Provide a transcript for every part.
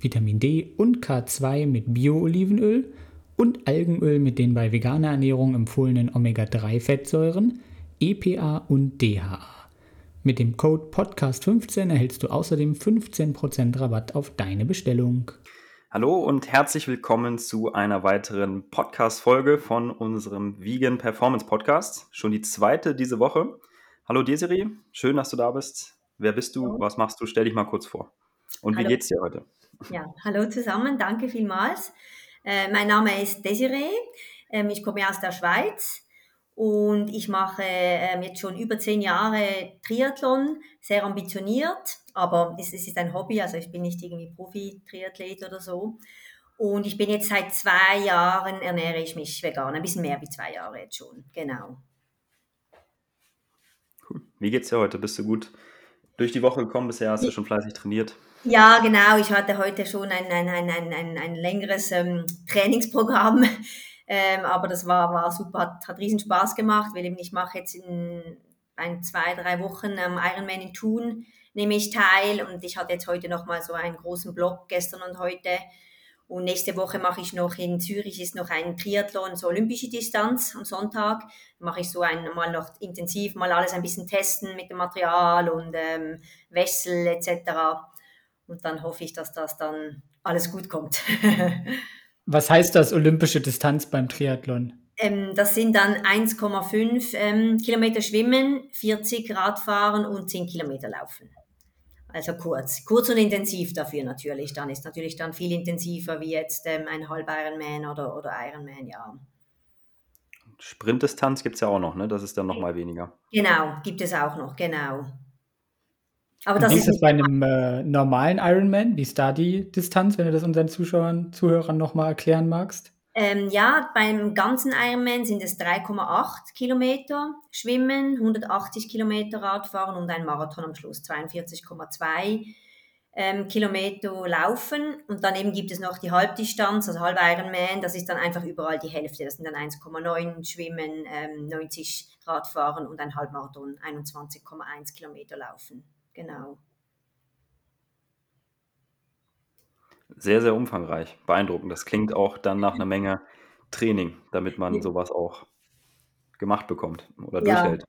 Vitamin D und K2 mit Bio-Olivenöl und Algenöl mit den bei veganer Ernährung empfohlenen Omega-3-Fettsäuren, EPA und DHA. Mit dem Code Podcast15 erhältst du außerdem 15% Rabatt auf deine Bestellung. Hallo und herzlich willkommen zu einer weiteren Podcast-Folge von unserem Vegan Performance Podcast. Schon die zweite diese Woche. Hallo Desiree, schön, dass du da bist. Wer bist du? Was machst du? Stell dich mal kurz vor. Und Hallo. wie geht's dir heute? Ja, hallo zusammen, danke vielmals. Äh, mein Name ist Desiree, ähm, ich komme aus der Schweiz und ich mache ähm, jetzt schon über zehn Jahre Triathlon, sehr ambitioniert, aber es, es ist ein Hobby, also ich bin nicht irgendwie Profi-Triathlet oder so. Und ich bin jetzt seit zwei Jahren, ernähre ich mich vegan, ein bisschen mehr wie zwei Jahre jetzt schon, genau. Cool. Wie geht's dir heute? Bist du gut durch die Woche gekommen bisher? Hast du schon fleißig trainiert? Ja, genau. Ich hatte heute schon ein, ein, ein, ein, ein, ein längeres ähm, Trainingsprogramm, ähm, aber das war, war super, hat, hat riesen Spaß gemacht, weil eben ich mache jetzt in ein, zwei, drei Wochen ähm, Ironman in Thun nehme ich teil und ich hatte jetzt heute nochmal so einen großen Block gestern und heute und nächste Woche mache ich noch in Zürich ist noch ein Triathlon, so olympische Distanz am Sonntag. Mache ich so einmal noch intensiv mal alles ein bisschen testen mit dem Material und ähm, Wessel etc. Und dann hoffe ich, dass das dann alles gut kommt. Was heißt das olympische Distanz beim Triathlon? Ähm, das sind dann 1,5 ähm, Kilometer Schwimmen, 40 Radfahren und 10 Kilometer Laufen. Also kurz, kurz und intensiv dafür natürlich. Dann ist natürlich dann viel intensiver wie jetzt ähm, ein Halb Ironman oder, oder Ironman, ja. Sprintdistanz gibt es ja auch noch, ne? Das ist dann nochmal weniger. Genau, gibt es auch noch, genau. Aber das wie ist das bei einem äh, normalen Ironman? Wie ist da die Distanz, wenn du das unseren Zuschauern, Zuhörern nochmal erklären magst? Ähm, ja, beim ganzen Ironman sind es 3,8 Kilometer Schwimmen, 180 Kilometer Radfahren und ein Marathon am Schluss, 42,2 ähm, Kilometer Laufen. Und daneben gibt es noch die Halbdistanz, also halb Ironman, das ist dann einfach überall die Hälfte. Das sind dann 1,9 Schwimmen, ähm, 90 Radfahren und ein Halbmarathon, 21,1 Kilometer Laufen genau. Sehr, sehr umfangreich, beeindruckend. Das klingt auch dann nach einer Menge Training, damit man sowas auch gemacht bekommt oder ja. durchhält.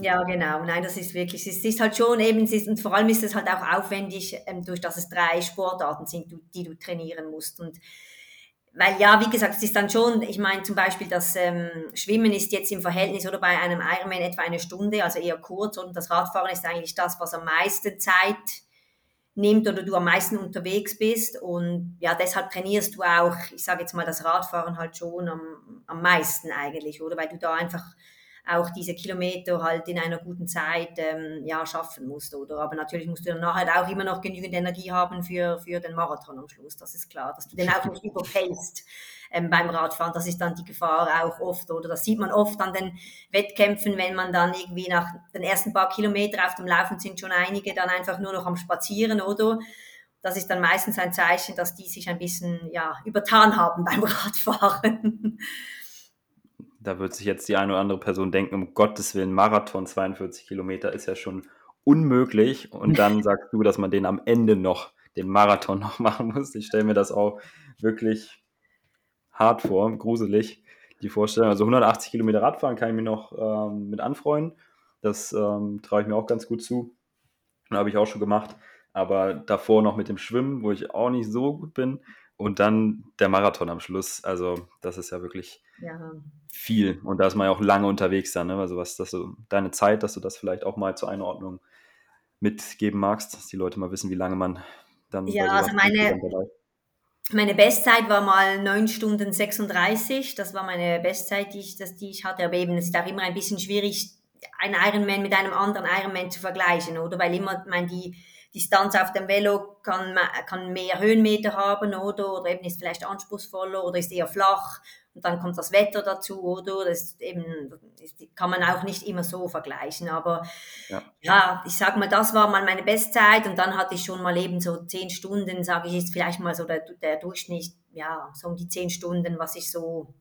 Ja, genau. Nein, das ist wirklich, es ist halt schon eben, es ist, und vor allem ist es halt auch aufwendig, ähm, durch dass es drei Sportarten sind, die du trainieren musst. Und weil ja, wie gesagt, es ist dann schon, ich meine zum Beispiel das ähm, Schwimmen ist jetzt im Verhältnis oder bei einem Ironman etwa eine Stunde, also eher kurz. Und das Radfahren ist eigentlich das, was am meisten Zeit nimmt oder du am meisten unterwegs bist. Und ja, deshalb trainierst du auch, ich sage jetzt mal, das Radfahren halt schon am, am meisten eigentlich, oder? Weil du da einfach auch diese Kilometer halt in einer guten Zeit ähm, ja, schaffen musst. Oder? Aber natürlich musst du dann nachher auch immer noch genügend Energie haben für, für den Marathon am Schluss. Das ist klar, dass du den auch nicht überfällst ähm, beim Radfahren. Das ist dann die Gefahr auch oft. Oder das sieht man oft an den Wettkämpfen, wenn man dann irgendwie nach den ersten paar Kilometern auf dem Laufen sind schon einige dann einfach nur noch am Spazieren, oder? das ist dann meistens ein Zeichen, dass die sich ein bisschen ja, übertan haben beim Radfahren. Da wird sich jetzt die eine oder andere Person denken, um Gottes Willen, Marathon 42 Kilometer ist ja schon unmöglich. Und dann sagst du, dass man den am Ende noch, den Marathon noch machen muss. Ich stelle mir das auch wirklich hart vor, gruselig, die Vorstellung. Also 180 Kilometer Radfahren kann ich mir noch ähm, mit anfreuen. Das ähm, traue ich mir auch ganz gut zu. Habe ich auch schon gemacht. Aber davor noch mit dem Schwimmen, wo ich auch nicht so gut bin. Und dann der Marathon am Schluss. Also, das ist ja wirklich ja. viel. Und da ist man ja auch lange unterwegs dann. Ne? Also, was das so, deine Zeit, dass du das vielleicht auch mal zur Einordnung mitgeben magst, dass die Leute mal wissen, wie lange man dann. Ja, also meine, meine Bestzeit war mal 9 Stunden 36. Das war meine Bestzeit, die ich, das, die ich hatte. Aber eben, es ist auch immer ein bisschen schwierig, einen Ironman mit einem anderen Ironman zu vergleichen, oder? Weil immer, meine, die Distanz auf dem Velo kann, kann mehr Höhenmeter haben, oder? Oder eben ist vielleicht anspruchsvoller oder ist eher flach. Und dann kommt das Wetter dazu, oder? Das eben, das kann man auch nicht immer so vergleichen. Aber ja, ja ich sag mal, das war mal meine Bestzeit und dann hatte ich schon mal eben so zehn Stunden, sage ich jetzt vielleicht mal so der, der Durchschnitt, ja, so um die zehn Stunden, was ich so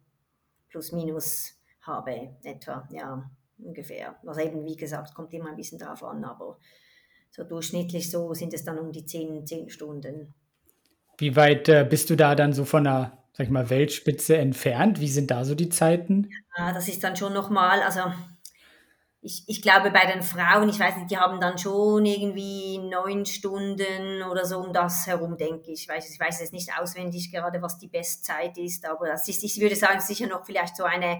plus minus habe, etwa, ja, ungefähr. Was eben, wie gesagt, kommt immer ein bisschen drauf an, aber so durchschnittlich so sind es dann um die zehn, zehn Stunden. Wie weit äh, bist du da dann so von der sag ich mal, Weltspitze entfernt? Wie sind da so die Zeiten? Ja, das ist dann schon nochmal, also ich, ich glaube bei den Frauen, ich weiß nicht, die haben dann schon irgendwie neun Stunden oder so um das herum, denke ich. Ich weiß, ich weiß jetzt nicht auswendig gerade, was die Bestzeit ist, aber das ist, ich würde sagen, sicher noch vielleicht so eine,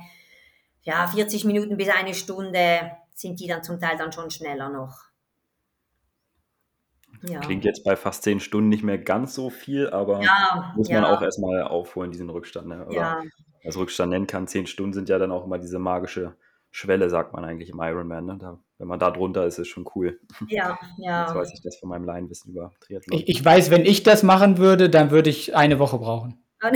ja, 40 Minuten bis eine Stunde sind die dann zum Teil dann schon schneller noch. Ja. Klingt jetzt bei fast zehn Stunden nicht mehr ganz so viel, aber ja, muss man ja. auch erstmal aufholen, diesen Rückstand. Ne? Oder ja. als Rückstand nennen kann. Zehn Stunden sind ja dann auch immer diese magische Schwelle, sagt man eigentlich im Ironman. Ne? Da, wenn man da drunter ist, ist schon cool. Ja, ja. Jetzt weiß ich das von meinem Laienwissen über Triathlon. Ich, ich weiß, wenn ich das machen würde, dann würde ich eine Woche brauchen.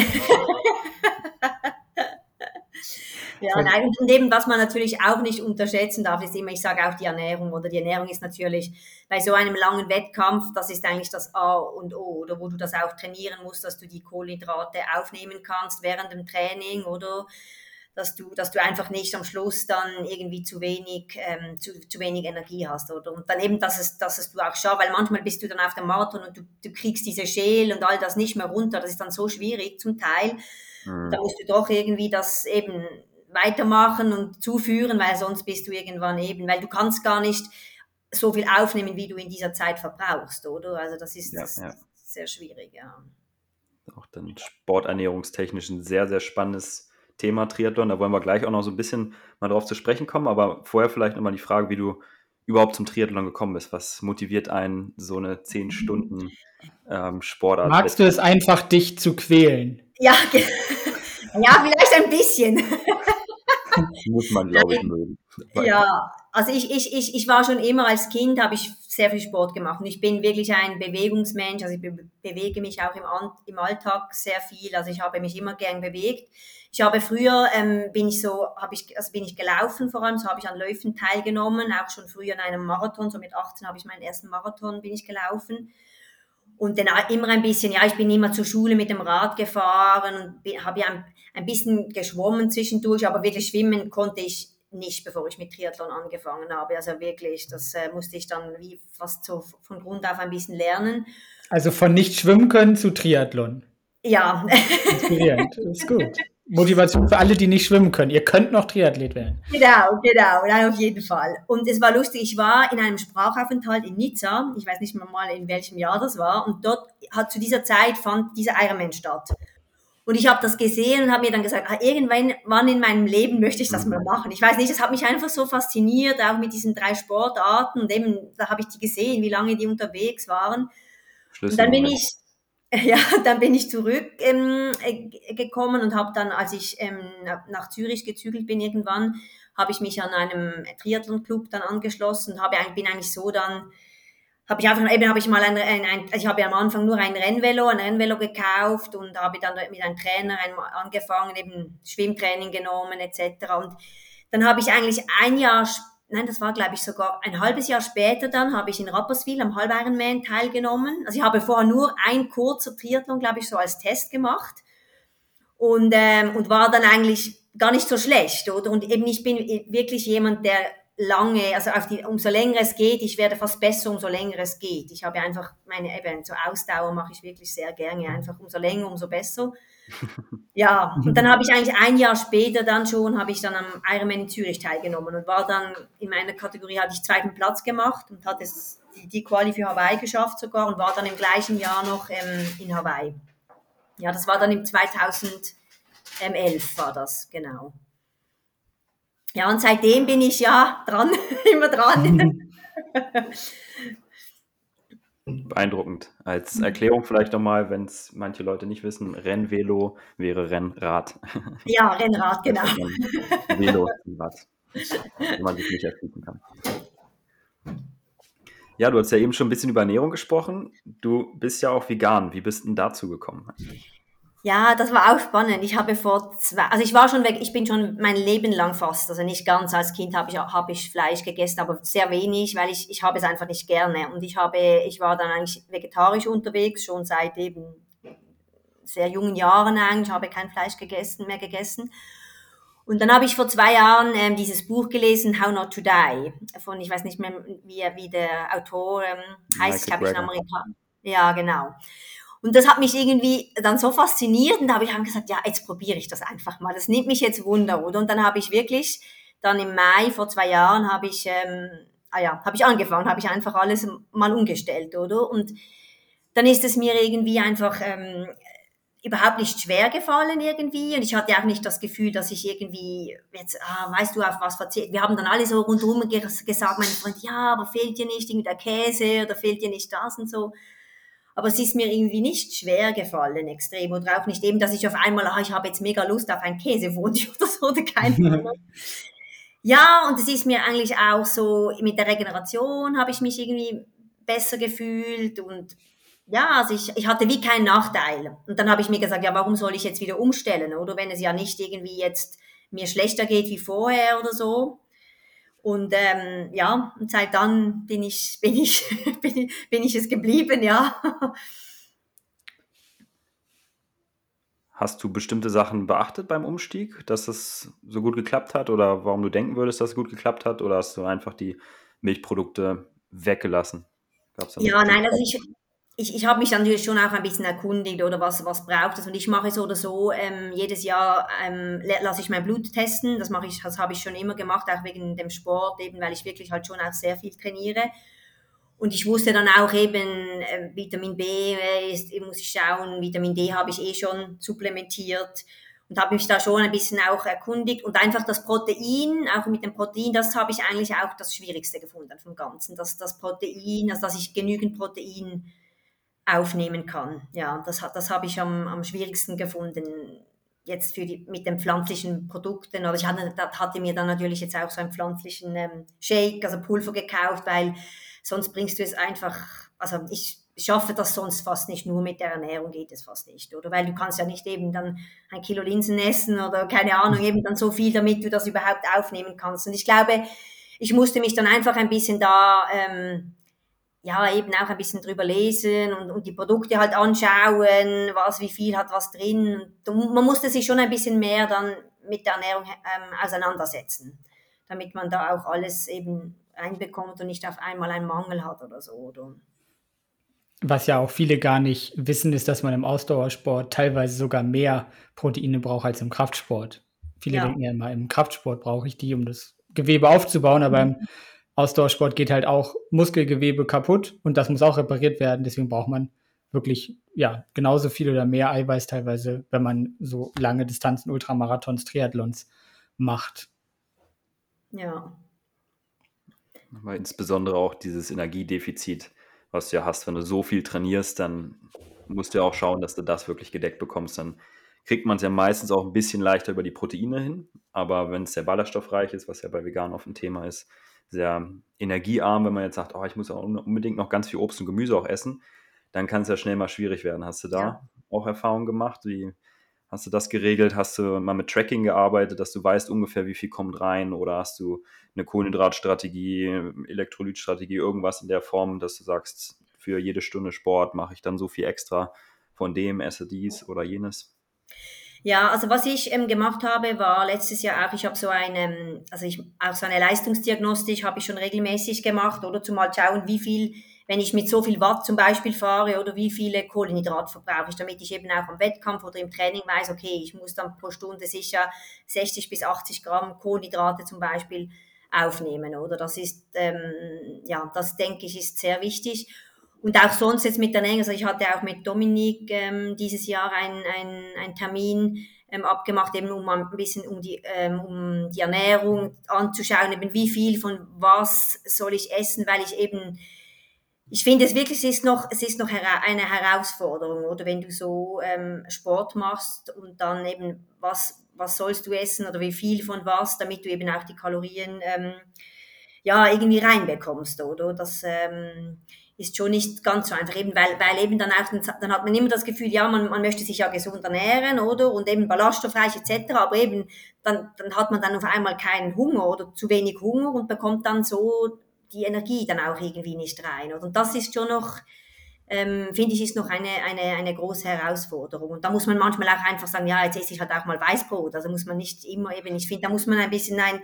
Ja, nein, und eben, was man natürlich auch nicht unterschätzen darf, ist immer, ich sage auch die Ernährung, oder die Ernährung ist natürlich bei so einem langen Wettkampf, das ist eigentlich das A und O, oder wo du das auch trainieren musst, dass du die Kohlenhydrate aufnehmen kannst während dem Training, oder? dass du, dass du einfach nicht am Schluss dann irgendwie zu wenig, ähm, zu, zu wenig Energie hast, oder? Und dann eben, dass es, dass es du auch schaffst, weil manchmal bist du dann auf dem Marathon und du, du kriegst diese Schäl und all das nicht mehr runter, das ist dann so schwierig zum Teil. Mhm. Da musst du doch irgendwie das eben weitermachen und zuführen, weil sonst bist du irgendwann eben, weil du kannst gar nicht so viel aufnehmen, wie du in dieser Zeit verbrauchst, oder? Also das ist, ja, das ja. sehr schwierig, ja. Auch dann sporternährungstechnisch ein sehr, sehr spannendes Thema Triathlon. Da wollen wir gleich auch noch so ein bisschen mal drauf zu sprechen kommen, aber vorher vielleicht nochmal die Frage, wie du überhaupt zum Triathlon gekommen bist. Was motiviert einen, so eine 10 Stunden ähm, Sportart? Magst du es einfach, dich zu quälen? Ja, ja vielleicht ein bisschen. Muss man, glaube ich, mögen. Ja, also ich, ich, ich, ich war schon immer als Kind, habe ich sehr viel Sport gemacht und ich bin wirklich ein Bewegungsmensch, also ich be bewege mich auch im, im Alltag sehr viel, also ich habe mich immer gern bewegt. Ich habe früher, ähm, bin ich so, habe ich, also bin ich gelaufen vor allem, so habe ich an Läufen teilgenommen, auch schon früher in einem Marathon, so mit 18 habe ich meinen ersten Marathon, bin ich gelaufen. Und dann immer ein bisschen, ja, ich bin immer zur Schule mit dem Rad gefahren und habe ja ein, ein bisschen geschwommen zwischendurch, aber wirklich schwimmen konnte ich nicht, bevor ich mit Triathlon angefangen habe. Also wirklich, das äh, musste ich dann wie fast so von Grund auf ein bisschen lernen. Also von nicht schwimmen können zu Triathlon. Ja. Inspirierend, das ist gut. Motivation für alle, die nicht schwimmen können. Ihr könnt noch Triathlet werden. Genau, genau, nein, auf jeden Fall. Und es war lustig, ich war in einem Sprachaufenthalt in Nizza, ich weiß nicht mehr mal, in welchem Jahr das war, und dort hat zu dieser Zeit fand dieser Ironman statt. Und ich habe das gesehen und habe mir dann gesagt, ah, irgendwann wann in meinem Leben möchte ich das mal machen. Ich weiß nicht, das hat mich einfach so fasziniert, auch mit diesen drei Sportarten. Und eben, da habe ich die gesehen, wie lange die unterwegs waren. Und dann bin ich, ja, dann bin ich zurückgekommen ähm, und habe dann, als ich ähm, nach Zürich gezügelt bin irgendwann, habe ich mich an einem Triathlon-Club dann angeschlossen und habe, bin eigentlich so dann habe ich einfach, eben habe ich mal ein, ein, ein also ich habe ja am Anfang nur ein Rennvelo, ein Rennvelo gekauft und habe dann mit einem Trainer angefangen, eben Schwimmtraining genommen etc. Und dann habe ich eigentlich ein Jahr, nein, das war glaube ich sogar ein halbes Jahr später dann, habe ich in Rapperswil am Halb Ironman teilgenommen. Also ich habe vorher nur ein kurzer Triathlon, glaube ich, so als Test gemacht und, ähm, und war dann eigentlich gar nicht so schlecht, oder? Und eben ich bin wirklich jemand, der lange, also auf die, umso länger es geht, ich werde fast besser, umso länger es geht. Ich habe einfach meine, eben, so Ausdauer mache ich wirklich sehr gerne, einfach umso länger, umso besser. Ja, und dann habe ich eigentlich ein Jahr später dann schon, habe ich dann am Ironman in Zürich teilgenommen und war dann in meiner Kategorie, hatte ich zweiten Platz gemacht und hatte die, die Quali für Hawaii geschafft sogar und war dann im gleichen Jahr noch ähm, in Hawaii. Ja, das war dann im 2011 war das, genau. Ja, und seitdem bin ich ja dran, immer dran. Beeindruckend. Als Erklärung vielleicht nochmal, wenn es manche Leute nicht wissen, Rennvelo wäre Rennrad. Ja, Rennrad, genau. Velo, Rad, wenn man sich nicht erschließen kann. Ja, du hast ja eben schon ein bisschen über Ernährung gesprochen. Du bist ja auch vegan. Wie bist du denn dazu gekommen? Ja, das war auch spannend. Ich habe vor zwei, also ich war schon weg, ich bin schon mein Leben lang fast, also nicht ganz als Kind habe ich, habe ich Fleisch gegessen, aber sehr wenig, weil ich, ich habe es einfach nicht gerne. Und ich habe, ich war dann eigentlich vegetarisch unterwegs, schon seit eben sehr jungen Jahren eigentlich, habe kein Fleisch gegessen, mehr gegessen. Und dann habe ich vor zwei Jahren ähm, dieses Buch gelesen, How Not to Die, von, ich weiß nicht mehr, wie, wie der Autor ähm, heißt, glaube ich, in Amerika. Ja, genau. Und das hat mich irgendwie dann so fasziniert und da habe ich dann gesagt, ja, jetzt probiere ich das einfach mal. Das nimmt mich jetzt Wunder, oder? Und dann habe ich wirklich, dann im Mai vor zwei Jahren habe ich, ähm, ah ja, habe ich angefangen, habe ich einfach alles mal umgestellt, oder? Und dann ist es mir irgendwie einfach ähm, überhaupt nicht schwer gefallen irgendwie und ich hatte auch nicht das Gefühl, dass ich irgendwie jetzt, ah, weißt du, auf was verzichtet. Wir haben dann alle so rundherum gesagt, mein Freund, ja, aber fehlt dir nicht irgendwie der Käse oder fehlt dir nicht das und so. Aber es ist mir irgendwie nicht schwer gefallen, extrem. Oder auch nicht eben, dass ich auf einmal, ah, ich habe jetzt mega Lust auf ein Käsewunsch oder so, oder keine Ahnung. ja, und es ist mir eigentlich auch so, mit der Regeneration habe ich mich irgendwie besser gefühlt und ja, also ich, ich hatte wie keinen Nachteil. Und dann habe ich mir gesagt, ja, warum soll ich jetzt wieder umstellen, oder wenn es ja nicht irgendwie jetzt mir schlechter geht wie vorher oder so. Und ähm, ja, und seit dann bin ich, bin ich, bin, bin ich es geblieben, ja. Hast du bestimmte Sachen beachtet beim Umstieg, dass es so gut geklappt hat oder warum du denken würdest, dass es gut geklappt hat oder hast du einfach die Milchprodukte weggelassen? ja, nein, also ich, ich, ich habe mich natürlich schon auch ein bisschen erkundigt oder was, was braucht es? Und ich mache so oder so, ähm, jedes Jahr ähm, lasse ich mein Blut testen, das mache ich, das habe ich schon immer gemacht, auch wegen dem Sport, eben weil ich wirklich halt schon auch sehr viel trainiere. Und ich wusste dann auch eben, äh, Vitamin B ist, muss ich schauen, Vitamin D habe ich eh schon supplementiert und habe mich da schon ein bisschen auch erkundigt. Und einfach das Protein, auch mit dem Protein, das habe ich eigentlich auch das Schwierigste gefunden vom Ganzen, dass das Protein, also dass ich genügend Protein aufnehmen kann. Ja, das, das habe ich am, am schwierigsten gefunden jetzt für die, mit den pflanzlichen Produkten. Oder ich hatte, hatte mir dann natürlich jetzt auch so einen pflanzlichen ähm, Shake, also Pulver gekauft, weil sonst bringst du es einfach, also ich schaffe das sonst fast nicht, nur mit der Ernährung geht es fast nicht, oder? Weil du kannst ja nicht eben dann ein Kilo Linsen essen oder keine Ahnung, eben dann so viel, damit du das überhaupt aufnehmen kannst. Und ich glaube, ich musste mich dann einfach ein bisschen da ähm, ja, eben auch ein bisschen drüber lesen und, und die Produkte halt anschauen, was, wie viel hat was drin. Und man musste sich schon ein bisschen mehr dann mit der Ernährung ähm, auseinandersetzen, damit man da auch alles eben einbekommt und nicht auf einmal einen Mangel hat oder so. Oder? Was ja auch viele gar nicht wissen, ist, dass man im Ausdauersport teilweise sogar mehr Proteine braucht als im Kraftsport. Viele ja. denken ja immer, im Kraftsport brauche ich die, um das Gewebe aufzubauen, aber mhm. im Ausdauersport geht halt auch Muskelgewebe kaputt und das muss auch repariert werden. Deswegen braucht man wirklich ja genauso viel oder mehr Eiweiß teilweise, wenn man so lange Distanzen, Ultramarathons, Triathlons macht. Ja. Aber insbesondere auch dieses Energiedefizit, was du ja hast, wenn du so viel trainierst, dann musst du ja auch schauen, dass du das wirklich gedeckt bekommst. Dann kriegt man es ja meistens auch ein bisschen leichter über die Proteine hin. Aber wenn es sehr ballaststoffreich ist, was ja bei Vegan oft ein Thema ist, sehr energiearm, wenn man jetzt sagt, oh, ich muss auch unbedingt noch ganz viel Obst und Gemüse auch essen, dann kann es ja schnell mal schwierig werden. Hast du da ja. auch Erfahrungen gemacht? Wie hast du das geregelt? Hast du mal mit Tracking gearbeitet, dass du weißt ungefähr, wie viel kommt rein? Oder hast du eine Kohlenhydratstrategie, Elektrolytstrategie, irgendwas in der Form, dass du sagst, für jede Stunde Sport mache ich dann so viel extra von dem, esse dies oder jenes? Ja, also was ich ähm, gemacht habe, war letztes Jahr auch, ich habe so eine, also ich, auch so eine Leistungsdiagnostik habe ich schon regelmäßig gemacht, oder zumal schauen, wie viel, wenn ich mit so viel Watt zum Beispiel fahre, oder wie viele Kohlenhydrate verbrauche ich, damit ich eben auch am Wettkampf oder im Training weiß, okay, ich muss dann pro Stunde sicher 60 bis 80 Gramm Kohlenhydrate zum Beispiel aufnehmen, oder? Das ist, ähm, ja, das denke ich, ist sehr wichtig. Und auch sonst jetzt mit der Länge, also ich hatte auch mit Dominik ähm, dieses Jahr einen ein Termin ähm, abgemacht, eben um ein bisschen um die, ähm, um die Ernährung anzuschauen, eben wie viel von was soll ich essen, weil ich eben, ich finde es wirklich, es ist noch, es ist noch eine Herausforderung, oder wenn du so ähm, Sport machst und dann eben, was, was sollst du essen oder wie viel von was, damit du eben auch die Kalorien ähm, ja, irgendwie reinbekommst, oder? Das ähm, ist schon nicht ganz so einfach, eben weil, weil eben dann auch, dann hat man immer das Gefühl, ja, man, man möchte sich ja gesund ernähren, oder? Und eben ballaststoffreich etc., aber eben dann, dann hat man dann auf einmal keinen Hunger oder zu wenig Hunger und bekommt dann so die Energie dann auch irgendwie nicht rein. Oder? Und das ist schon noch, ähm, finde ich, ist noch eine, eine, eine große Herausforderung. Und da muss man manchmal auch einfach sagen, ja, jetzt esse ich halt auch mal Weißbrot. Also muss man nicht immer eben, ich finde, da muss man ein bisschen ein,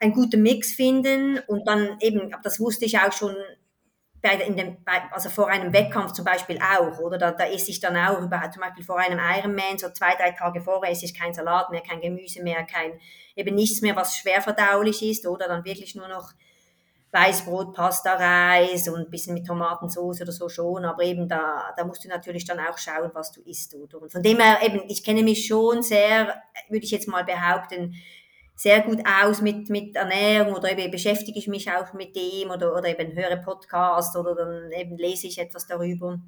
einen guten Mix finden und dann eben, das wusste ich auch schon bei, in dem, bei, also vor einem Wettkampf zum Beispiel auch, oder da, da esse ich dann auch über, zum Beispiel vor einem Ironman, so zwei, drei Tage vorher esse ich kein Salat mehr, kein Gemüse mehr, kein, eben nichts mehr, was schwer verdaulich ist, oder dann wirklich nur noch Weißbrot, Pasta, Reis und ein bisschen mit Tomatensauce oder so schon, aber eben da, da musst du natürlich dann auch schauen, was du isst. Oder? Und von dem her eben, ich kenne mich schon sehr, würde ich jetzt mal behaupten, sehr gut aus mit, mit Ernährung oder eben beschäftige ich mich auch mit dem oder, oder eben höre Podcast oder dann eben lese ich etwas darüber.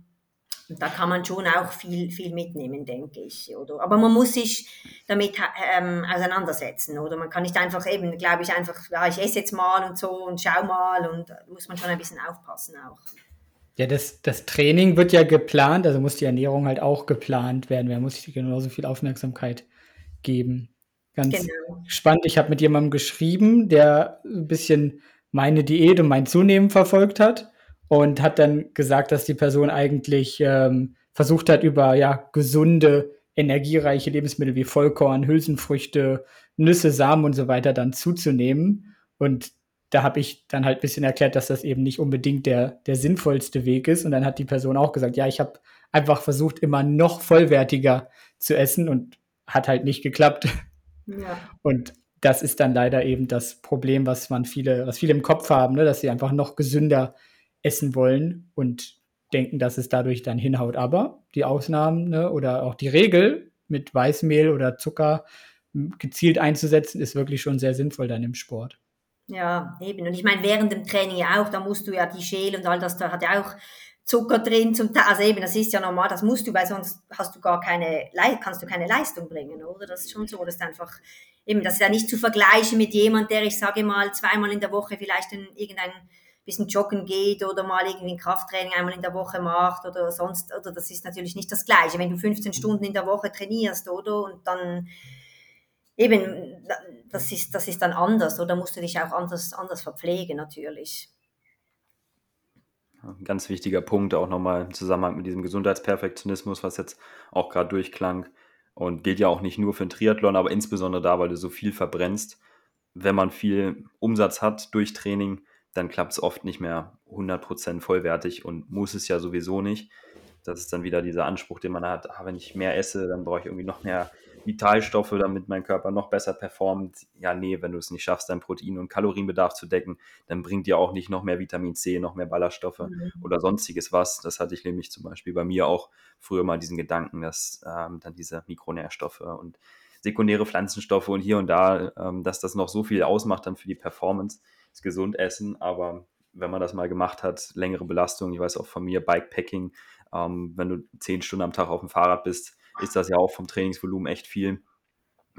Und da kann man schon auch viel, viel mitnehmen, denke ich. Oder? Aber man muss sich damit ähm, auseinandersetzen. Oder man kann nicht einfach eben, glaube ich, einfach, ja, ich esse jetzt mal und so und schau mal und da muss man schon ein bisschen aufpassen auch. Ja, das, das Training wird ja geplant, also muss die Ernährung halt auch geplant werden. Wer muss sich genauso viel Aufmerksamkeit geben. Ganz genau. spannend. Ich habe mit jemandem geschrieben, der ein bisschen meine Diät und mein Zunehmen verfolgt hat und hat dann gesagt, dass die Person eigentlich ähm, versucht hat, über ja gesunde, energiereiche Lebensmittel wie Vollkorn, Hülsenfrüchte, Nüsse, Samen und so weiter dann zuzunehmen. Und da habe ich dann halt ein bisschen erklärt, dass das eben nicht unbedingt der, der sinnvollste Weg ist. Und dann hat die Person auch gesagt, ja, ich habe einfach versucht, immer noch vollwertiger zu essen und hat halt nicht geklappt. Ja. Und das ist dann leider eben das Problem, was man viele, was viele im Kopf haben, ne? dass sie einfach noch gesünder essen wollen und denken, dass es dadurch dann hinhaut. Aber die Ausnahmen ne, oder auch die Regel mit Weißmehl oder Zucker gezielt einzusetzen, ist wirklich schon sehr sinnvoll dann im Sport. Ja, eben. Und ich meine, während dem Training ja auch, da musst du ja die Schäle und all das, da hat ja auch Zucker drin zum Teil. Also eben, das ist ja normal, das musst du, weil sonst hast du gar keine, kannst du keine Leistung bringen, oder? Das ist schon so, das ist einfach, eben, das ist ja nicht zu vergleichen mit jemand, der, ich sage mal, zweimal in der Woche vielleicht in irgendein bisschen joggen geht oder mal irgendwie ein Krafttraining einmal in der Woche macht oder sonst, oder das ist natürlich nicht das Gleiche, wenn du 15 Stunden in der Woche trainierst, oder? Und dann eben, das ist, das ist dann anders, oder musst du dich auch anders, anders verpflegen, natürlich. Ein ganz wichtiger Punkt auch nochmal im Zusammenhang mit diesem Gesundheitsperfektionismus, was jetzt auch gerade durchklang und gilt ja auch nicht nur für den Triathlon, aber insbesondere da, weil du so viel verbrennst. Wenn man viel Umsatz hat durch Training, dann klappt es oft nicht mehr 100% vollwertig und muss es ja sowieso nicht. Das ist dann wieder dieser Anspruch, den man hat, ah, wenn ich mehr esse, dann brauche ich irgendwie noch mehr Vitalstoffe, damit mein Körper noch besser performt. Ja, nee, wenn du es nicht schaffst, deinen Protein- und Kalorienbedarf zu decken, dann bringt dir auch nicht noch mehr Vitamin C, noch mehr Ballaststoffe mhm. oder sonstiges was. Das hatte ich nämlich zum Beispiel bei mir auch früher mal diesen Gedanken, dass ähm, dann diese Mikronährstoffe und sekundäre Pflanzenstoffe und hier und da, ähm, dass das noch so viel ausmacht dann für die Performance ist gesund essen, aber wenn man das mal gemacht hat, längere Belastung, ich weiß auch von mir, Bikepacking, ähm, wenn du zehn Stunden am Tag auf dem Fahrrad bist, ist das ja auch vom Trainingsvolumen echt viel.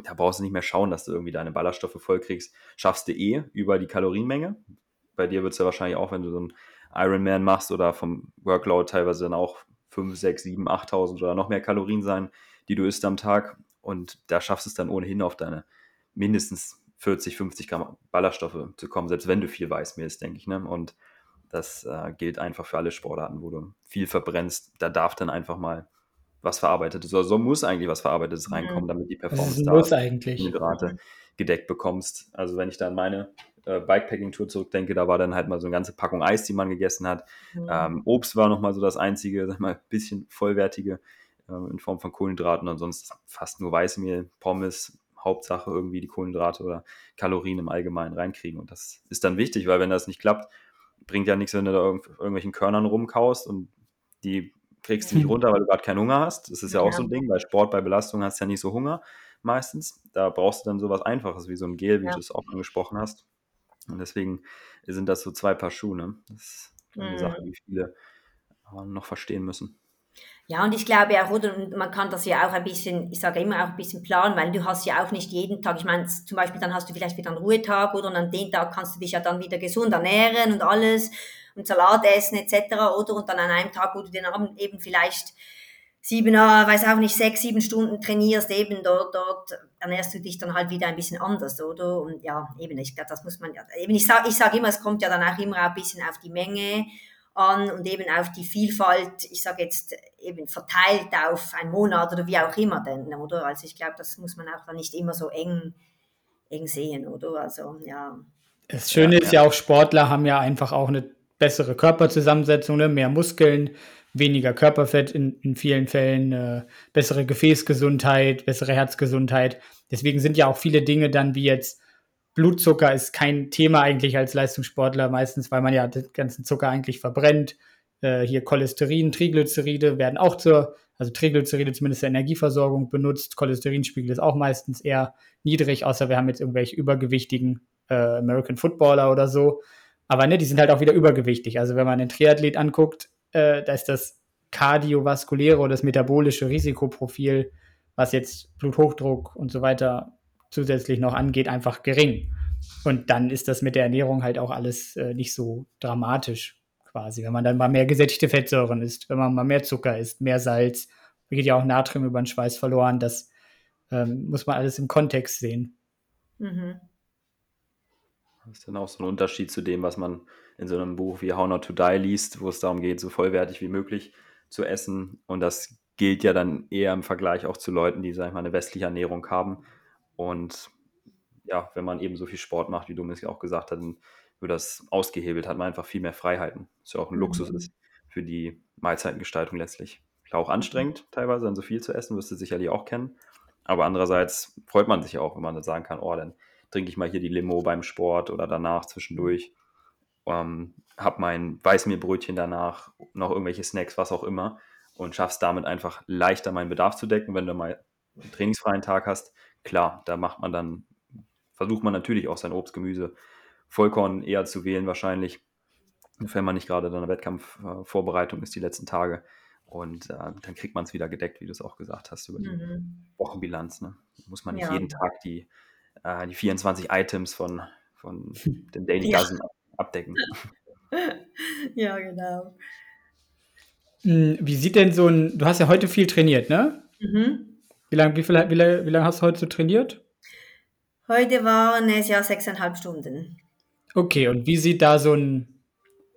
Da brauchst du nicht mehr schauen, dass du irgendwie deine Ballaststoffe vollkriegst. Schaffst du eh über die Kalorienmenge. Bei dir wird es ja wahrscheinlich auch, wenn du so einen Ironman machst oder vom Workload teilweise dann auch 5, 6, 7, 8.000 oder noch mehr Kalorien sein, die du isst am Tag. Und da schaffst du es dann ohnehin auf deine mindestens 40, 50 Gramm Ballaststoffe zu kommen, selbst wenn du viel Weißmehl isst, denke ich. Ne? Und das äh, gilt einfach für alle Sportarten, wo du viel verbrennst. Da darf dann einfach mal was verarbeitet ist. Oder so muss eigentlich was Verarbeitetes mhm. reinkommen, damit die Performance da muss eigentlich. Hydrate gedeckt bekommst. Also wenn ich da an meine äh, Bikepacking-Tour zurückdenke, da war dann halt mal so eine ganze Packung Eis, die man gegessen hat. Mhm. Ähm, Obst war nochmal so das einzige, sag mal, bisschen vollwertige äh, in Form von Kohlenhydraten. Ansonsten fast nur Weißmehl, Pommes, Hauptsache irgendwie die Kohlenhydrate oder Kalorien im Allgemeinen reinkriegen. Und das ist dann wichtig, weil wenn das nicht klappt, bringt ja nichts, wenn du da irgendw irgendwelchen Körnern rumkaust und die kriegst du nicht runter, weil du gerade keinen Hunger hast. Das ist ja, ja auch so ein Ding. Bei Sport, bei Belastung hast du ja nicht so Hunger meistens. Da brauchst du dann sowas Einfaches wie so ein Gel, wie ja. du es auch angesprochen hast. Und deswegen sind das so zwei Paar Schuhe. Ne? Das ist eine mhm. Sache, die viele äh, noch verstehen müssen. Ja, und ich glaube auch, oder, und man kann das ja auch ein bisschen, ich sage immer auch ein bisschen planen, weil du hast ja auch nicht jeden Tag, ich meine, zum Beispiel dann hast du vielleicht wieder einen Ruhetag, oder, und an den Tag kannst du dich ja dann wieder gesund ernähren und alles und Salat essen etc., oder, und dann an einem Tag, wo du den Abend eben vielleicht sieben, ah, weiß auch nicht, sechs, sieben Stunden trainierst, eben dort, dort ernährst du dich dann halt wieder ein bisschen anders, oder? Und ja, eben, ich glaube, das muss man ja, eben, ich sage ich sag immer, es kommt ja dann auch immer ein bisschen auf die Menge an und eben auf die Vielfalt, ich sage jetzt eben verteilt auf einen Monat oder wie auch immer denn, oder? Also ich glaube, das muss man auch dann nicht immer so eng, eng sehen, oder? Also ja. Das Schöne ja, ist ja. ja auch, Sportler haben ja einfach auch eine bessere Körperzusammensetzung, ne? mehr Muskeln, weniger Körperfett in, in vielen Fällen, äh, bessere Gefäßgesundheit, bessere Herzgesundheit. Deswegen sind ja auch viele Dinge dann wie jetzt Blutzucker ist kein Thema eigentlich als Leistungssportler, meistens, weil man ja den ganzen Zucker eigentlich verbrennt. Äh, hier Cholesterin, Triglyceride werden auch zur, also Triglyceride zumindest der Energieversorgung benutzt. Cholesterinspiegel ist auch meistens eher niedrig, außer wir haben jetzt irgendwelche übergewichtigen äh, American Footballer oder so. Aber ne, die sind halt auch wieder übergewichtig. Also wenn man einen Triathlet anguckt, äh, da ist das kardiovaskuläre oder das metabolische Risikoprofil, was jetzt Bluthochdruck und so weiter zusätzlich noch angeht, einfach gering. Und dann ist das mit der Ernährung halt auch alles äh, nicht so dramatisch quasi. Wenn man dann mal mehr gesättigte Fettsäuren isst, wenn man mal mehr Zucker isst, mehr Salz, geht ja auch Natrium über den Schweiß verloren. Das ähm, muss man alles im Kontext sehen. Mhm. Das ist dann auch so ein Unterschied zu dem, was man in so einem Buch wie How Not to Die liest, wo es darum geht, so vollwertig wie möglich zu essen. Und das gilt ja dann eher im Vergleich auch zu Leuten, die, sag ich mal, eine westliche Ernährung haben und ja, wenn man eben so viel Sport macht, wie Dominik auch gesagt hat, dann wird das ausgehebelt, hat man einfach viel mehr Freiheiten. Was ja auch ein mhm. Luxus ist für die Mahlzeitengestaltung letztlich. Klar, auch anstrengend teilweise, dann so viel zu essen, wirst du sicherlich auch kennen. Aber andererseits freut man sich auch, wenn man dann sagen kann, oh, dann trinke ich mal hier die Limo beim Sport oder danach zwischendurch. Ähm, hab mein Weißmehlbrötchen danach, noch irgendwelche Snacks, was auch immer und schaffst damit einfach leichter meinen Bedarf zu decken. Wenn du mal einen trainingsfreien Tag hast, klar, da macht man dann, versucht man natürlich auch sein Obst, Gemüse, Vollkorn eher zu wählen wahrscheinlich, wenn man nicht gerade in einer Wettkampfvorbereitung ist die letzten Tage. Und äh, dann kriegt man es wieder gedeckt, wie du es auch gesagt hast, über die mhm. Wochenbilanz. Ne? Muss man nicht ja. jeden Tag die, äh, die 24 Items von, von dem Daily ja. Dozen abdecken. Ja, genau. Hm, wie sieht denn so ein, du hast ja heute viel trainiert, ne? Mhm. Wie lange wie viel, wie lang, wie lang hast du heute so trainiert? Heute waren es ja sechseinhalb Stunden. Okay, und wie sieht da so ein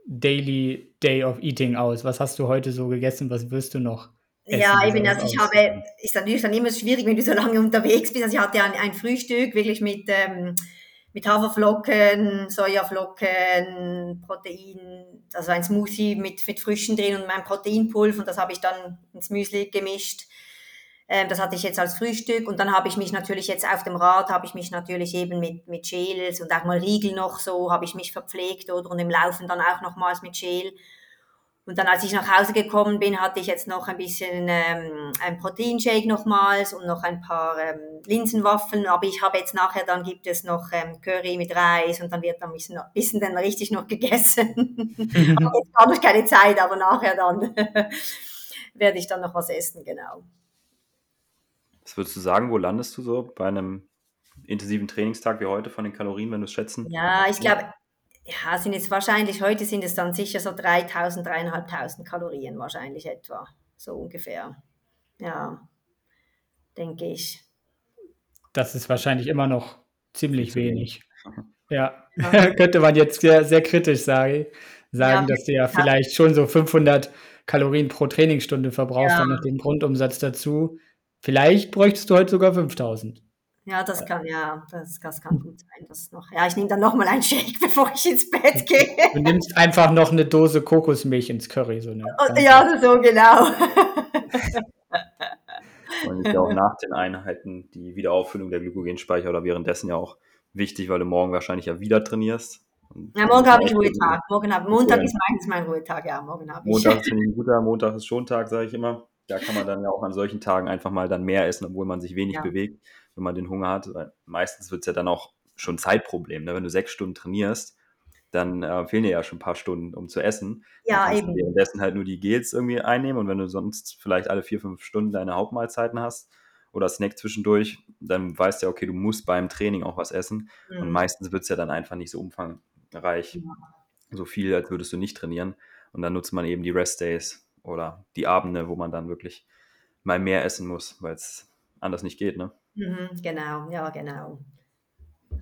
Daily Day of Eating aus? Was hast du heute so gegessen? Was wirst du noch? Essen? Ja, eben, also ich habe, ist natürlich dann immer schwierig, wenn du so lange unterwegs bist. Also ich hatte ein, ein Frühstück wirklich mit, ähm, mit Haferflocken, Sojaflocken, Protein, also ein Smoothie mit, mit Früchten drin und mein Proteinpulver und das habe ich dann ins Müsli gemischt. Ähm, das hatte ich jetzt als Frühstück und dann habe ich mich natürlich jetzt auf dem Rad, habe ich mich natürlich eben mit, mit Gels und auch mal Riegel noch so, habe ich mich verpflegt oder und im Laufen dann auch nochmals mit Gel. Und dann, als ich nach Hause gekommen bin, hatte ich jetzt noch ein bisschen ähm, ein Proteinshake nochmals und noch ein paar ähm, Linsenwaffeln. Aber ich habe jetzt nachher, dann gibt es noch ähm, Curry mit Reis und dann wird dann ein bisschen, ein bisschen dann richtig noch gegessen. aber jetzt habe ich keine Zeit, aber nachher dann werde ich dann noch was essen, genau. Was würdest du sagen, wo landest du so bei einem intensiven Trainingstag wie heute von den Kalorien, wenn du es schätzen? Ja, ich glaube, ja, sind jetzt wahrscheinlich, heute sind es dann sicher so 3000, 3500 Kalorien wahrscheinlich etwa, so ungefähr. Ja, denke ich. Das ist wahrscheinlich immer noch ziemlich wenig. Ja, ja. könnte man jetzt sehr, sehr kritisch sagen, sagen ja, dass du ja, ja, vielleicht schon so 500 Kalorien pro Trainingsstunde verbrauchst, dann noch den Grundumsatz dazu. Vielleicht bräuchtest du heute sogar 5000. Ja, das kann ja, das, das kann gut sein. Das noch, ja, ich nehme dann nochmal einen Shake, bevor ich ins Bett gehe. Du nimmst einfach noch eine Dose Kokosmilch ins Curry. So eine, oh, ja, so genau. Und ist ja auch nach den Einheiten die Wiederauffüllung der Glykogenspeicher oder währenddessen ja auch wichtig, weil du morgen wahrscheinlich ja wieder trainierst. Und ja, morgen habe ich Ruhetag. Morgen hab, Montag ist meistens mein Ruhetag, ja, morgen habe ich. Montag ist ein guter, Montag ist schon Tag, sage ich immer da kann man dann ja auch an solchen Tagen einfach mal dann mehr essen, obwohl man sich wenig ja. bewegt, wenn man den Hunger hat. Weil meistens wird es ja dann auch schon Zeitproblem. Ne? Wenn du sechs Stunden trainierst, dann äh, fehlen dir ja schon ein paar Stunden, um zu essen. Ja, dann eben. Du währenddessen halt nur die Gels irgendwie einnehmen und wenn du sonst vielleicht alle vier, fünf Stunden deine Hauptmahlzeiten hast oder Snack zwischendurch, dann weißt du ja, okay, du musst beim Training auch was essen. Mhm. Und meistens wird es ja dann einfach nicht so umfangreich, ja. so viel, als würdest du nicht trainieren. Und dann nutzt man eben die Rest Days oder die Abende, wo man dann wirklich mal mehr essen muss, weil es anders nicht geht, ne? Mhm, genau, ja, genau.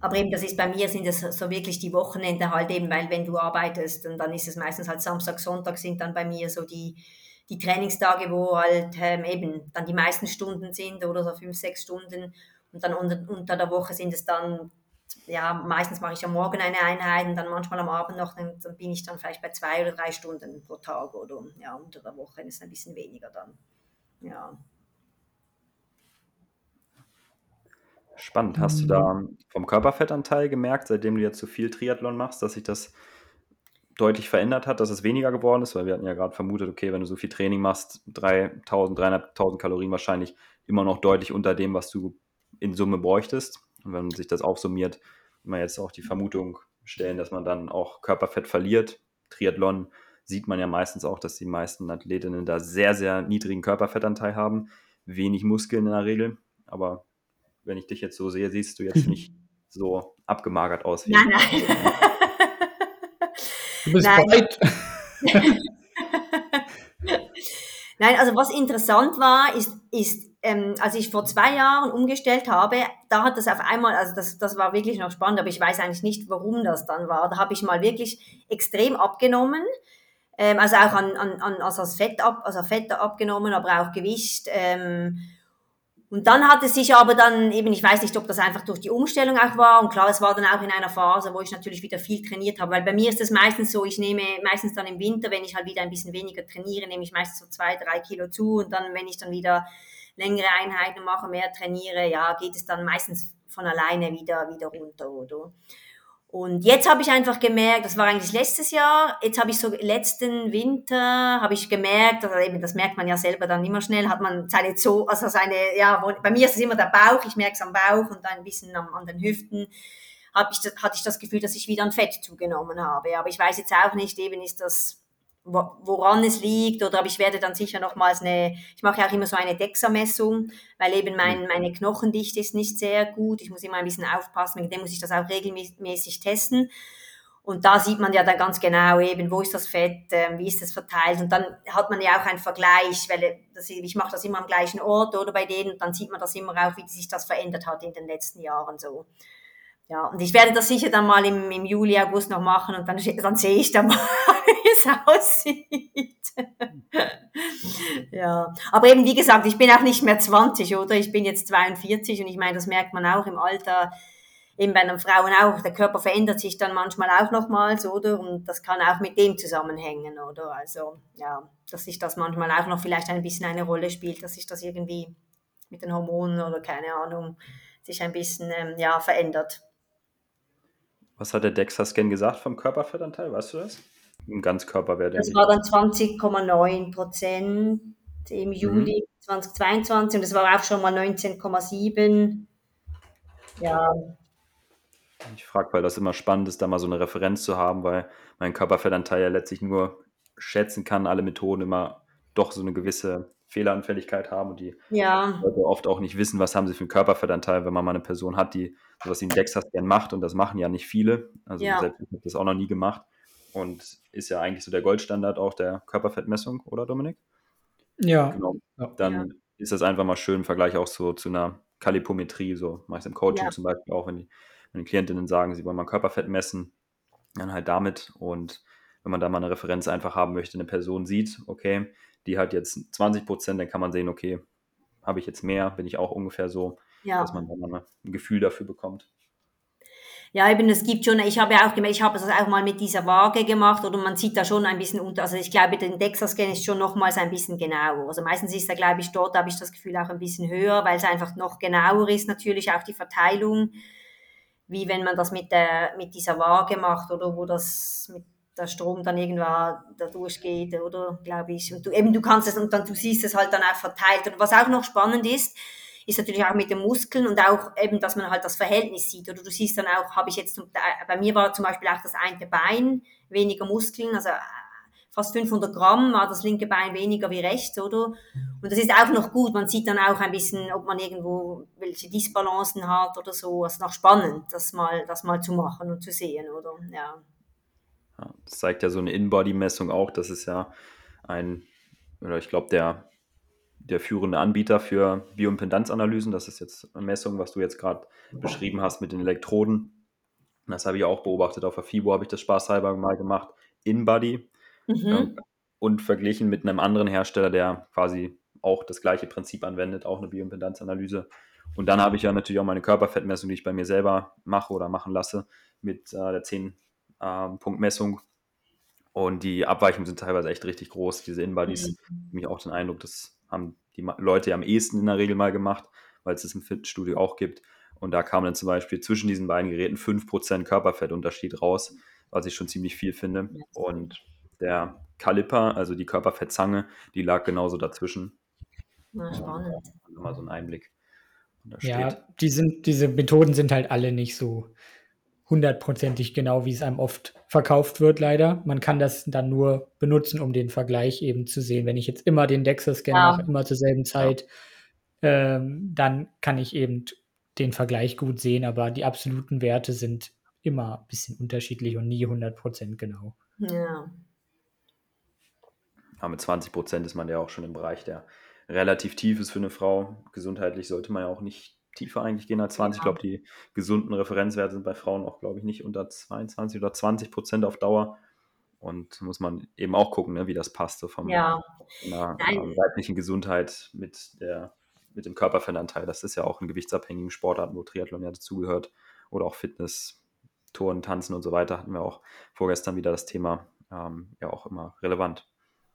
Aber eben, das ist bei mir, sind es so wirklich die Wochenende halt eben, weil wenn du arbeitest, und dann ist es meistens halt Samstag, Sonntag sind dann bei mir so die, die Trainingstage, wo halt ähm, eben dann die meisten Stunden sind oder so fünf, sechs Stunden. Und dann unter, unter der Woche sind es dann, ja, meistens mache ich am Morgen eine Einheit und dann manchmal am Abend noch, dann, dann bin ich dann vielleicht bei zwei oder drei Stunden pro Tag oder ja, unter der Woche ist es ein bisschen weniger dann. Ja. Spannend. Hast du da vom Körperfettanteil gemerkt, seitdem du jetzt so viel Triathlon machst, dass sich das deutlich verändert hat, dass es weniger geworden ist? Weil wir hatten ja gerade vermutet, okay, wenn du so viel Training machst, 3000, 300.000 Kalorien wahrscheinlich immer noch deutlich unter dem, was du in Summe bräuchtest. Und wenn sich das aufsummiert, kann man jetzt auch die Vermutung stellen, dass man dann auch Körperfett verliert. Triathlon sieht man ja meistens auch, dass die meisten Athletinnen da sehr, sehr niedrigen Körperfettanteil haben, wenig Muskeln in der Regel. Aber wenn ich dich jetzt so sehe, siehst du jetzt nicht so abgemagert aus. Wie nein, nein. Du bist nein. weit. nein, also was interessant war, ist, ist ähm, als ich vor zwei Jahren umgestellt habe, da hat das auf einmal, also das, das war wirklich noch spannend, aber ich weiß eigentlich nicht, warum das dann war. Da habe ich mal wirklich extrem abgenommen. Ähm, also auch an, an, also Fett ab, also Fett abgenommen, aber auch Gewicht. Ähm, und dann hat es sich aber dann eben, ich weiß nicht, ob das einfach durch die Umstellung auch war. Und klar, es war dann auch in einer Phase, wo ich natürlich wieder viel trainiert habe. Weil bei mir ist es meistens so, ich nehme meistens dann im Winter, wenn ich halt wieder ein bisschen weniger trainiere, nehme ich meistens so zwei, drei Kilo zu. Und dann, wenn ich dann wieder längere Einheiten mache, mehr trainiere, ja, geht es dann meistens von alleine wieder, wieder runter, oder? Und jetzt habe ich einfach gemerkt, das war eigentlich letztes Jahr, jetzt habe ich so letzten Winter, habe ich gemerkt, also eben, das merkt man ja selber dann immer schnell, hat man seine Zo also seine, ja, bei mir ist es immer der Bauch, ich merke es am Bauch und ein bisschen am, an den Hüften, habe ich, hatte ich das Gefühl, dass ich wieder an Fett zugenommen habe. Aber ich weiß jetzt auch nicht, eben ist das woran es liegt oder aber ich werde dann sicher nochmals eine, ich mache ja auch immer so eine DEXA-Messung, weil eben mein, mhm. meine Knochendichte ist nicht sehr gut, ich muss immer ein bisschen aufpassen, mit dem muss ich das auch regelmäßig testen und da sieht man ja dann ganz genau eben, wo ist das Fett, äh, wie ist das verteilt und dann hat man ja auch einen Vergleich, weil das, ich mache das immer am gleichen Ort oder bei denen und dann sieht man das immer auch, wie sich das verändert hat in den letzten Jahren so. Ja, und ich werde das sicher dann mal im, im Juli, August noch machen und dann, dann sehe ich dann mal, es aussieht. ja, aber eben wie gesagt, ich bin auch nicht mehr 20, oder? Ich bin jetzt 42 und ich meine, das merkt man auch im Alter, eben bei den Frauen auch, der Körper verändert sich dann manchmal auch nochmals, oder? Und das kann auch mit dem zusammenhängen, oder? Also, ja, dass sich das manchmal auch noch vielleicht ein bisschen eine Rolle spielt, dass sich das irgendwie mit den Hormonen oder keine Ahnung, sich ein bisschen, ähm, ja, verändert. Was hat der DEXA-Scan gesagt vom Körperfettanteil? Weißt du das? Im Ganzkörperwert. Das war dann 20,9 Prozent im mhm. Juli mhm. 2022 und das war auch schon mal 19,7. Ja. Ich frage, weil das immer spannend ist, da mal so eine Referenz zu haben, weil mein Körperfettanteil ja letztlich nur schätzen kann, alle Methoden immer doch so eine gewisse Fehleranfälligkeit haben und die ja. Leute oft auch nicht wissen, was haben sie für einen Körperfettanteil, wenn man mal eine Person hat, die sowas wie ein DEXA-Scan macht und das machen ja nicht viele. Also ja. selbst ich habe das auch noch nie gemacht und ist ja eigentlich so der Goldstandard auch der Körperfettmessung, oder Dominik? Ja. Genau. Dann ja. ist das einfach mal schön im Vergleich auch so zu einer Kalipometrie, so mache ich es im Coaching ja. zum Beispiel auch, wenn die, wenn die Klientinnen sagen, sie wollen mal Körperfett messen, dann halt damit und wenn man da mal eine Referenz einfach haben möchte, eine Person sieht, okay, die hat jetzt 20 Prozent, dann kann man sehen, okay, habe ich jetzt mehr, bin ich auch ungefähr so, ja. dass man dann mal ein Gefühl dafür bekommt. Ja, eben, es gibt schon, ich habe ja auch gemerkt, ich habe es auch mal mit dieser Waage gemacht oder man sieht da schon ein bisschen unter, also ich glaube, der DEXA-Scan ist schon nochmals ein bisschen genauer. Also meistens ist er, glaube ich, dort habe ich das Gefühl auch ein bisschen höher, weil es einfach noch genauer ist, natürlich auch die Verteilung, wie wenn man das mit der, mit dieser Waage macht oder wo das mit der Strom dann irgendwann da durchgeht, oder, glaube ich. Und du, eben, du kannst es und dann, du siehst es halt dann auch verteilt. Und was auch noch spannend ist, ist natürlich auch mit den Muskeln und auch eben, dass man halt das Verhältnis sieht. Oder du siehst dann auch, habe ich jetzt, bei mir war zum Beispiel auch das eine Bein weniger Muskeln, also fast 500 Gramm war das linke Bein weniger wie rechts, oder? Und das ist auch noch gut. Man sieht dann auch ein bisschen, ob man irgendwo welche Disbalancen hat oder so. Es ist noch spannend, das mal, das mal zu machen und zu sehen, oder? Ja das zeigt ja so eine In-Body-Messung auch. Das ist ja ein, oder ich glaube, der, der führende Anbieter für Bioimpedanzanalysen. Das ist jetzt eine Messung, was du jetzt gerade beschrieben hast mit den Elektroden. Das habe ich auch beobachtet. Auf der FIBO habe ich das spaßhalber mal gemacht. In-Body Mhm. Ähm, und verglichen mit einem anderen Hersteller, der quasi auch das gleiche Prinzip anwendet, auch eine Bioimpedanzanalyse. Und dann habe ich ja natürlich auch meine Körperfettmessung, die ich bei mir selber mache oder machen lasse, mit äh, der 10-Punkt-Messung. Ähm, und die Abweichungen sind teilweise echt richtig groß. Diese Inbodies, mhm. mich auch den Eindruck, das haben die Leute ja am ehesten in der Regel mal gemacht, weil es es im Fitnessstudio auch gibt. Und da kam dann zum Beispiel zwischen diesen beiden Geräten 5% Körperfettunterschied raus, was ich schon ziemlich viel finde. Und der Kaliper, also die Körperfettzange, die lag genauso dazwischen. Na, spannend. Mal so ein Einblick. Ja, die sind, diese Methoden sind halt alle nicht so hundertprozentig genau, wie es einem oft verkauft wird, leider. Man kann das dann nur benutzen, um den Vergleich eben zu sehen. Wenn ich jetzt immer den DEXA-Scan ja. mache, immer zur selben Zeit, ja. ähm, dann kann ich eben den Vergleich gut sehen, aber die absoluten Werte sind immer ein bisschen unterschiedlich und nie 100% genau. Ja, ja, mit 20 Prozent ist man ja auch schon im Bereich, der relativ tief ist für eine Frau. Gesundheitlich sollte man ja auch nicht tiefer eigentlich gehen als 20. Ja. Ich glaube, die gesunden Referenzwerte sind bei Frauen auch, glaube ich, nicht unter 22 oder 20 Prozent auf Dauer. Und muss man eben auch gucken, ne, wie das passt, so von ja. einer, einer weiblichen Gesundheit mit, der, mit dem Körperfettanteil. Das ist ja auch in gewichtsabhängigen Sportarten, wo Triathlon ja dazugehört. Oder auch Fitness, Touren, Tanzen und so weiter hatten wir auch vorgestern wieder das Thema. Ähm, ja, auch immer relevant.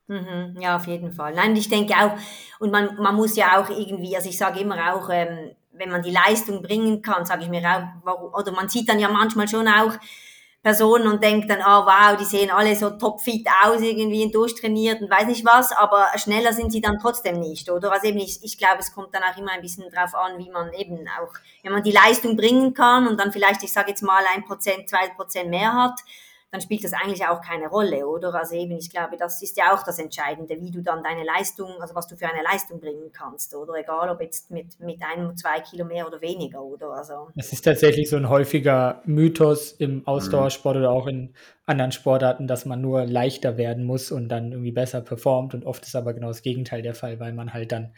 Mhm, ja, auf jeden Fall. Nein, ich denke auch, und man, man muss ja auch irgendwie, also ich sage immer auch, ähm, wenn man die Leistung bringen kann, sage ich mir auch, warum, oder man sieht dann ja manchmal schon auch Personen und denkt dann, oh wow, die sehen alle so topfit aus, irgendwie durchtrainiert und weiß nicht was, aber schneller sind sie dann trotzdem nicht, oder? Also eben, ich, ich glaube, es kommt dann auch immer ein bisschen drauf an, wie man eben auch, wenn man die Leistung bringen kann und dann vielleicht, ich sage jetzt mal, ein Prozent, zwei Prozent mehr hat, dann spielt das eigentlich auch keine Rolle, oder? Also eben, ich glaube, das ist ja auch das Entscheidende, wie du dann deine Leistung, also was du für eine Leistung bringen kannst, oder? Egal, ob jetzt mit, mit einem, zwei Kilo mehr oder weniger, oder? Also. Es ist tatsächlich so ein häufiger Mythos im Ausdauersport mhm. oder auch in anderen Sportarten, dass man nur leichter werden muss und dann irgendwie besser performt. Und oft ist aber genau das Gegenteil der Fall, weil man halt dann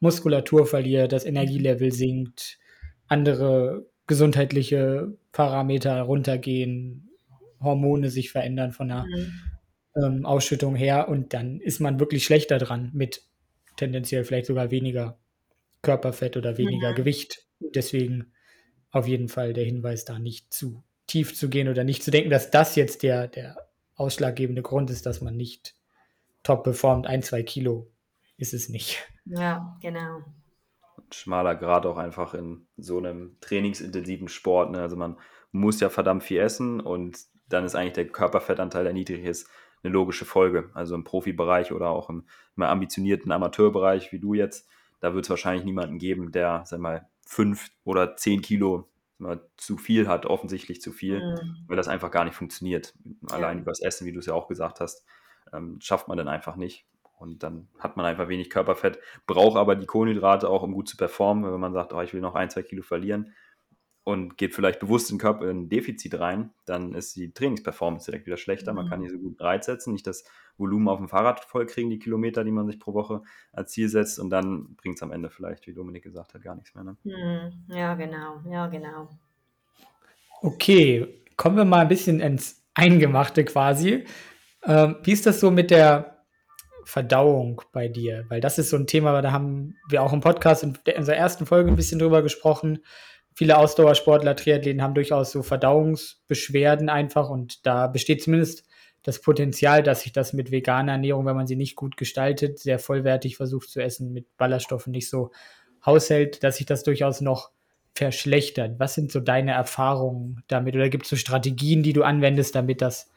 Muskulatur verliert, das Energielevel sinkt, andere gesundheitliche Parameter runtergehen, Hormone sich verändern von der mhm. ähm, Ausschüttung her und dann ist man wirklich schlechter dran mit tendenziell vielleicht sogar weniger Körperfett oder weniger mhm. Gewicht. Deswegen auf jeden Fall der Hinweis, da nicht zu tief zu gehen oder nicht zu denken, dass das jetzt der, der ausschlaggebende Grund ist, dass man nicht top performt. Ein, zwei Kilo ist es nicht. Ja, genau. Schmaler Grad auch einfach in so einem trainingsintensiven Sport. Ne? Also man muss ja verdammt viel essen und dann ist eigentlich der Körperfettanteil, der niedrig ist, eine logische Folge. Also im Profibereich oder auch im, im ambitionierten Amateurbereich, wie du jetzt, da wird es wahrscheinlich niemanden geben, der, sag mal, fünf oder zehn Kilo mal, zu viel hat, offensichtlich zu viel, mhm. weil das einfach gar nicht funktioniert. Allein ja. übers Essen, wie du es ja auch gesagt hast, ähm, schafft man dann einfach nicht. Und dann hat man einfach wenig Körperfett, braucht aber die Kohlenhydrate auch, um gut zu performen. Wenn man sagt, oh, ich will noch ein, zwei Kilo verlieren, und geht vielleicht bewusst in Körper in ein Defizit rein, dann ist die Trainingsperformance direkt wieder schlechter. Man kann mhm. nicht so gut Reiz setzen, nicht das Volumen auf dem Fahrrad vollkriegen, die Kilometer, die man sich pro Woche als Ziel setzt und dann bringt es am Ende vielleicht, wie Dominik gesagt hat, gar nichts mehr. Ne? Mhm. Ja, genau, ja, genau. Okay, kommen wir mal ein bisschen ins Eingemachte quasi. Ähm, wie ist das so mit der Verdauung bei dir? Weil das ist so ein Thema, da haben wir auch im Podcast in unserer ersten Folge ein bisschen drüber gesprochen viele Ausdauersportler, Triathleten haben durchaus so Verdauungsbeschwerden einfach und da besteht zumindest das Potenzial, dass sich das mit veganer Ernährung, wenn man sie nicht gut gestaltet, sehr vollwertig versucht zu essen, mit Ballaststoffen nicht so haushält, dass sich das durchaus noch verschlechtert. Was sind so deine Erfahrungen damit oder gibt es so Strategien, die du anwendest, damit das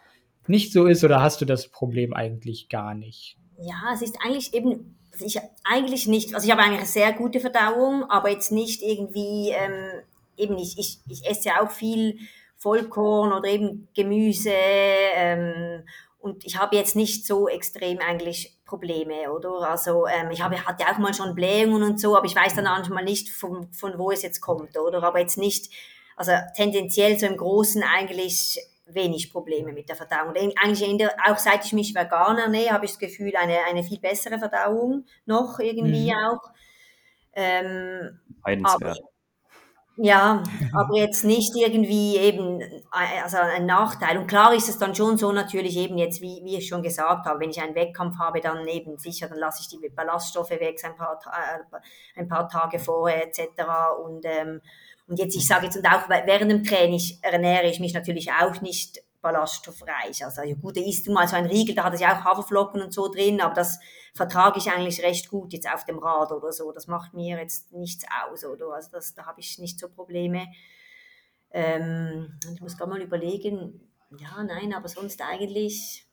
nicht so ist oder hast du das Problem eigentlich gar nicht? Ja, es ist eigentlich eben ich eigentlich nicht, also ich habe eigentlich eine sehr gute Verdauung, aber jetzt nicht irgendwie, ähm, eben ich, ich, ich esse ja auch viel Vollkorn oder eben Gemüse ähm, und ich habe jetzt nicht so extrem eigentlich Probleme, oder? Also ähm, ich habe, hatte auch mal schon Blähungen und so, aber ich weiß dann manchmal nicht, von, von wo es jetzt kommt, oder? Aber jetzt nicht, also tendenziell so im Großen eigentlich wenig Probleme mit der Verdauung. Eigentlich auch seit ich mich vegan ernähre, habe ich das Gefühl, eine, eine viel bessere Verdauung noch irgendwie mhm. auch. Ähm, aber, ja, aber jetzt nicht irgendwie eben also ein Nachteil. Und klar ist es dann schon so natürlich eben jetzt, wie, wie ich schon gesagt habe, wenn ich einen Wettkampf habe, dann eben sicher, dann lasse ich die Ballaststoffe weg ein paar, äh, ein paar Tage vorher etc. Und, ähm, und jetzt, ich sage jetzt, und auch während dem Training ernähre ich mich natürlich auch nicht ballaststoffreich. Also ja gut, da isst du mal so ein Riegel, da hat es ja auch Haferflocken und so drin, aber das vertrage ich eigentlich recht gut jetzt auf dem Rad oder so. Das macht mir jetzt nichts aus, oder? Also das, da habe ich nicht so Probleme. Ähm, ich muss gar mal überlegen, ja, nein, aber sonst eigentlich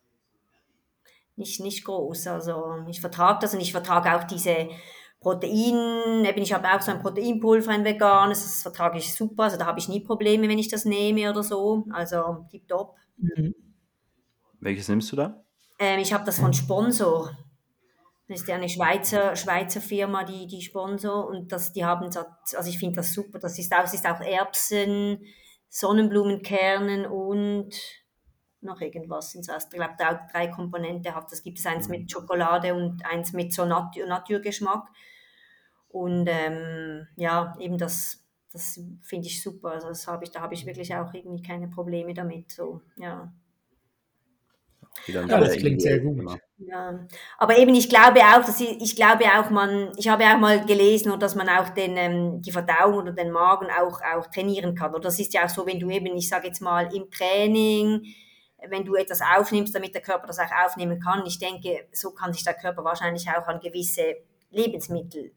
nicht, nicht groß. Also ich vertrage das und ich vertrage auch diese Protein, eben ich habe auch so ein Proteinpulver, ein veganes, das vertrage ich super, also da habe ich nie Probleme, wenn ich das nehme oder so, also tipptopp. Mhm. Welches nimmst du da? Ähm, ich habe das von Sponsor. Das ist ja eine Schweizer, Schweizer Firma, die, die Sponsor und das, die haben, also ich finde das super, das ist auch, das ist auch Erbsen, Sonnenblumenkernen und noch irgendwas ins Ich glaube, drei, drei Komponenten hat. Das gibt es eins mit Schokolade und eins mit so Nat Naturgeschmack. Und ähm, ja, eben das, das finde ich super. Also das habe ich, da habe ich wirklich auch irgendwie keine Probleme damit. So, ja. Ja, das klingt sehr gut. Ja, aber eben ich glaube auch, dass ich, ich glaube auch man, ich habe auch mal gelesen, dass man auch den ähm, die Verdauung oder den Magen auch auch trainieren kann. Und das ist ja auch so, wenn du eben, ich sage jetzt mal im Training wenn du etwas aufnimmst, damit der Körper das auch aufnehmen kann. Ich denke, so kann sich der Körper wahrscheinlich auch an gewisse Lebensmittel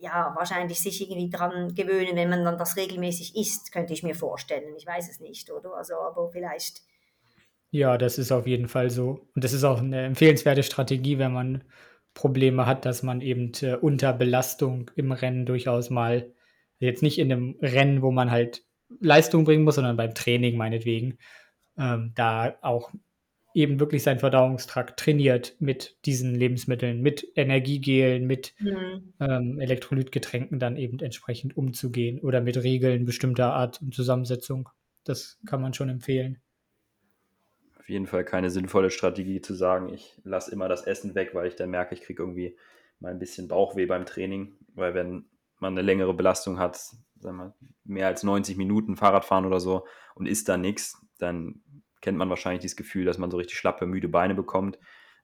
ja, wahrscheinlich sich irgendwie dran gewöhnen, wenn man dann das regelmäßig isst, könnte ich mir vorstellen. Ich weiß es nicht, oder? Also, aber vielleicht. Ja, das ist auf jeden Fall so. Und das ist auch eine empfehlenswerte Strategie, wenn man Probleme hat, dass man eben äh, unter Belastung im Rennen durchaus mal, jetzt nicht in einem Rennen, wo man halt Leistung bringen muss, sondern beim Training meinetwegen, ähm, da auch eben wirklich seinen Verdauungstrakt trainiert mit diesen Lebensmitteln, mit Energiegelen, mit mhm. ähm, Elektrolytgetränken dann eben entsprechend umzugehen oder mit Regeln bestimmter Art und Zusammensetzung. Das kann man schon empfehlen. Auf jeden Fall keine sinnvolle Strategie zu sagen, ich lasse immer das Essen weg, weil ich dann merke, ich kriege irgendwie mal ein bisschen Bauchweh beim Training, weil wenn man eine längere Belastung hat, sagen wir, mehr als 90 Minuten Fahrradfahren oder so und isst da nichts, dann kennt man wahrscheinlich dieses Gefühl, dass man so richtig schlappe, müde Beine bekommt.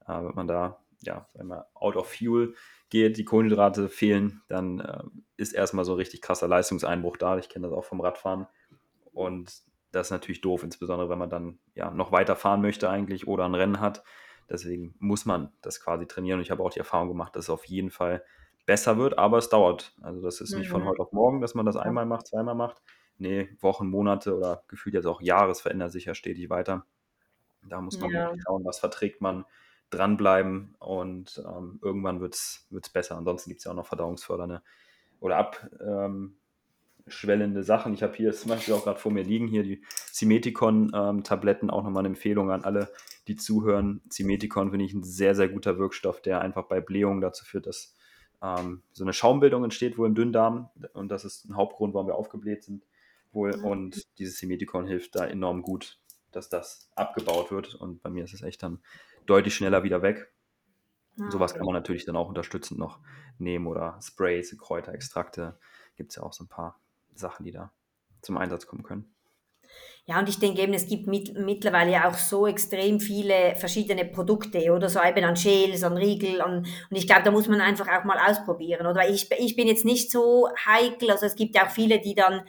Äh, wenn man da, ja, wenn man out of fuel geht, die Kohlenhydrate fehlen, dann äh, ist erstmal so ein richtig krasser Leistungseinbruch da. Ich kenne das auch vom Radfahren. Und das ist natürlich doof, insbesondere wenn man dann ja noch weiter fahren möchte eigentlich oder ein Rennen hat. Deswegen muss man das quasi trainieren. Und ich habe auch die Erfahrung gemacht, dass es auf jeden Fall besser wird, aber es dauert. Also das ist nicht von mhm. heute auf morgen, dass man das einmal macht, zweimal macht, nee, Wochen, Monate oder gefühlt jetzt auch Jahres verändert sich ja stetig weiter. Da muss man ja. schauen, was verträgt man, dranbleiben und ähm, irgendwann wird es besser. Ansonsten gibt es ja auch noch verdauungsfördernde oder abschwellende ähm, Sachen. Ich habe hier zum Beispiel auch gerade vor mir liegen, hier die Cimeticon-Tabletten, ähm, auch nochmal eine Empfehlung an alle, die zuhören. Cimeticon finde ich ein sehr, sehr guter Wirkstoff, der einfach bei Blähungen dazu führt, dass ähm, so eine Schaumbildung entsteht wohl im Dünndarm und das ist ein Hauptgrund, warum wir aufgebläht sind wohl. Mhm. Und dieses Semetikon hilft da enorm gut, dass das abgebaut wird. Und bei mir ist es echt dann deutlich schneller wieder weg. Ah, Sowas okay. kann man natürlich dann auch unterstützend noch nehmen oder Sprays, Kräuterextrakte. Gibt es ja auch so ein paar Sachen, die da zum Einsatz kommen können. Ja, und ich denke eben, es gibt mit, mittlerweile auch so extrem viele verschiedene Produkte oder so eben an Gels, an Riegel an, und ich glaube, da muss man einfach auch mal ausprobieren. Oder ich, ich bin jetzt nicht so heikel, also es gibt ja auch viele, die dann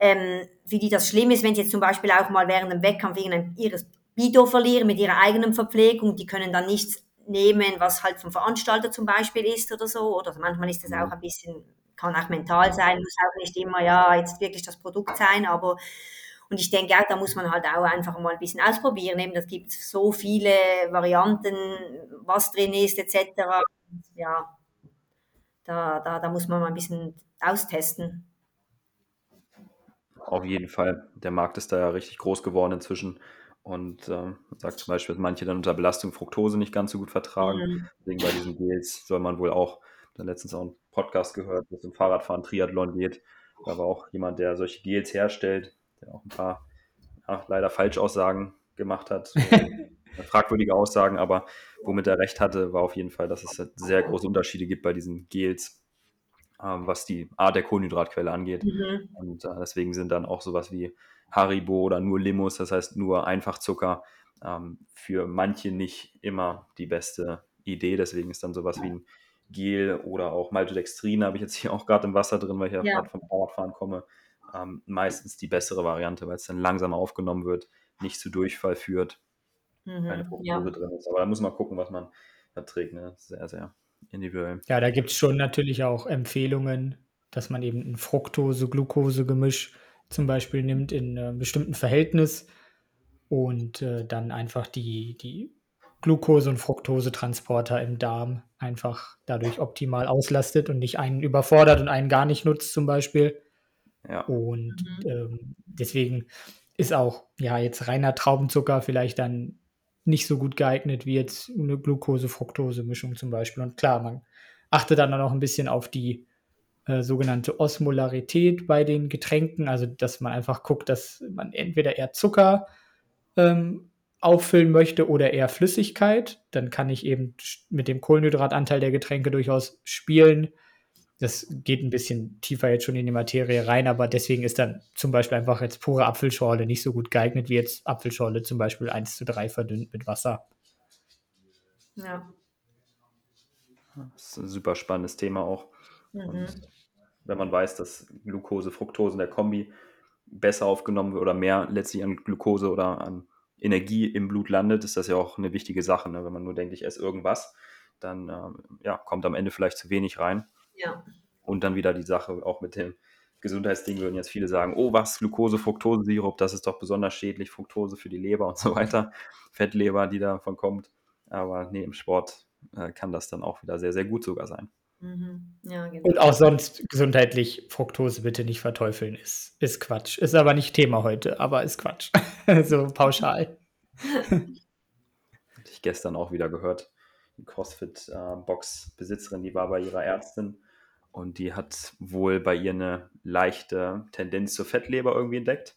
ähm, für die das schlimm ist, wenn sie jetzt zum Beispiel auch mal während dem Wettkampf irgendein ihres Bido verlieren mit ihrer eigenen Verpflegung, die können dann nichts nehmen, was halt vom Veranstalter zum Beispiel ist oder so. Oder manchmal ist das auch ein bisschen, kann auch mental sein, muss auch nicht immer, ja, jetzt wirklich das Produkt sein, aber und ich denke auch, da muss man halt auch einfach mal ein bisschen ausprobieren. Eben, das gibt so viele Varianten, was drin ist, etc. Ja, da, da, da muss man mal ein bisschen austesten. Auf jeden Fall. Der Markt ist da ja richtig groß geworden inzwischen. Und ähm, man sagt zum Beispiel, dass manche dann unter Belastung Fructose nicht ganz so gut vertragen. Mhm. Deswegen bei diesen Gels soll man wohl auch, dann letztens auch einen Podcast gehört, wo es um Fahrradfahren, Triathlon geht. Da war auch jemand, der solche Gels herstellt, der auch ein paar ja, leider Falschaussagen gemacht hat. fragwürdige Aussagen, aber womit er recht hatte, war auf jeden Fall, dass es halt sehr große Unterschiede gibt bei diesen Gels, ähm, was die Art der Kohlenhydratquelle angeht. Mhm. Und äh, deswegen sind dann auch sowas wie Haribo oder nur Limos, das heißt nur Einfachzucker, ähm, für manche nicht immer die beste Idee. Deswegen ist dann sowas wie ein Gel oder auch Maltodextrin, habe ich jetzt hier auch gerade im Wasser drin, weil ich ja, Ja. gerade vom Fahrradfahren komme, ähm, meistens die bessere Variante, weil es dann langsamer aufgenommen wird, nicht zu Durchfall führt, keine Mhm. Fructose Ja. drin ist. Aber da muss man gucken, was man verträgt. Ne? Sehr, sehr individuell. Ja, da gibt es schon natürlich auch Empfehlungen, dass man eben ein Fructose-Glucose-Gemisch zum Beispiel nimmt in einem bestimmten Verhältnis und äh, dann einfach die, die Glucose- und Fructosetransporter im Darm einfach dadurch optimal auslastet und nicht einen überfordert und einen gar nicht nutzt zum Beispiel. Ja, Und Mhm. ähm, deswegen ist auch ja jetzt reiner Traubenzucker vielleicht dann nicht so gut geeignet wie jetzt eine Glucose-Fructose-Mischung zum Beispiel. Und klar, man achtet dann auch ein bisschen auf die äh, sogenannte Osmolarität bei den Getränken, also dass man einfach guckt, dass man entweder eher Zucker ähm, auffüllen möchte oder eher Flüssigkeit. Dann kann ich eben mit dem Kohlenhydratanteil der Getränke durchaus spielen. Das geht ein bisschen tiefer jetzt schon in die Materie rein, aber deswegen ist dann zum Beispiel einfach jetzt pure Apfelschorle nicht so gut geeignet wie jetzt Apfelschorle zum Beispiel 1 zu 3 verdünnt mit Wasser. Ja. das ist ein super spannendes Thema auch. Mhm. Und wenn man weiß, dass Glucose, Fructose in der Kombi besser aufgenommen wird oder mehr letztlich an Glucose oder an Energie im Blut landet, ist das ja auch eine wichtige Sache. Ne? Wenn man nur denkt, ich esse irgendwas, dann ähm, ja, kommt am Ende vielleicht zu wenig rein. Ja. Und dann wieder die Sache auch mit dem Gesundheitsding würden jetzt viele sagen, oh was, Glucose, Fructose-Sirup, das ist doch besonders schädlich, Fructose für die Leber und so weiter, Fettleber, die davon kommt. Aber nee, im Sport äh, kann das dann auch wieder sehr, sehr gut sogar sein. Mhm. Ja, genau. Und auch sonst gesundheitlich Fructose bitte nicht verteufeln, ist, ist Quatsch. Ist aber nicht Thema heute, aber ist Quatsch. so pauschal. Hatte ich gestern auch wieder gehört. Die CrossFit-Box-Besitzerin, die war bei ihrer Ärztin und die hat wohl bei ihr eine leichte Tendenz zur Fettleber irgendwie entdeckt.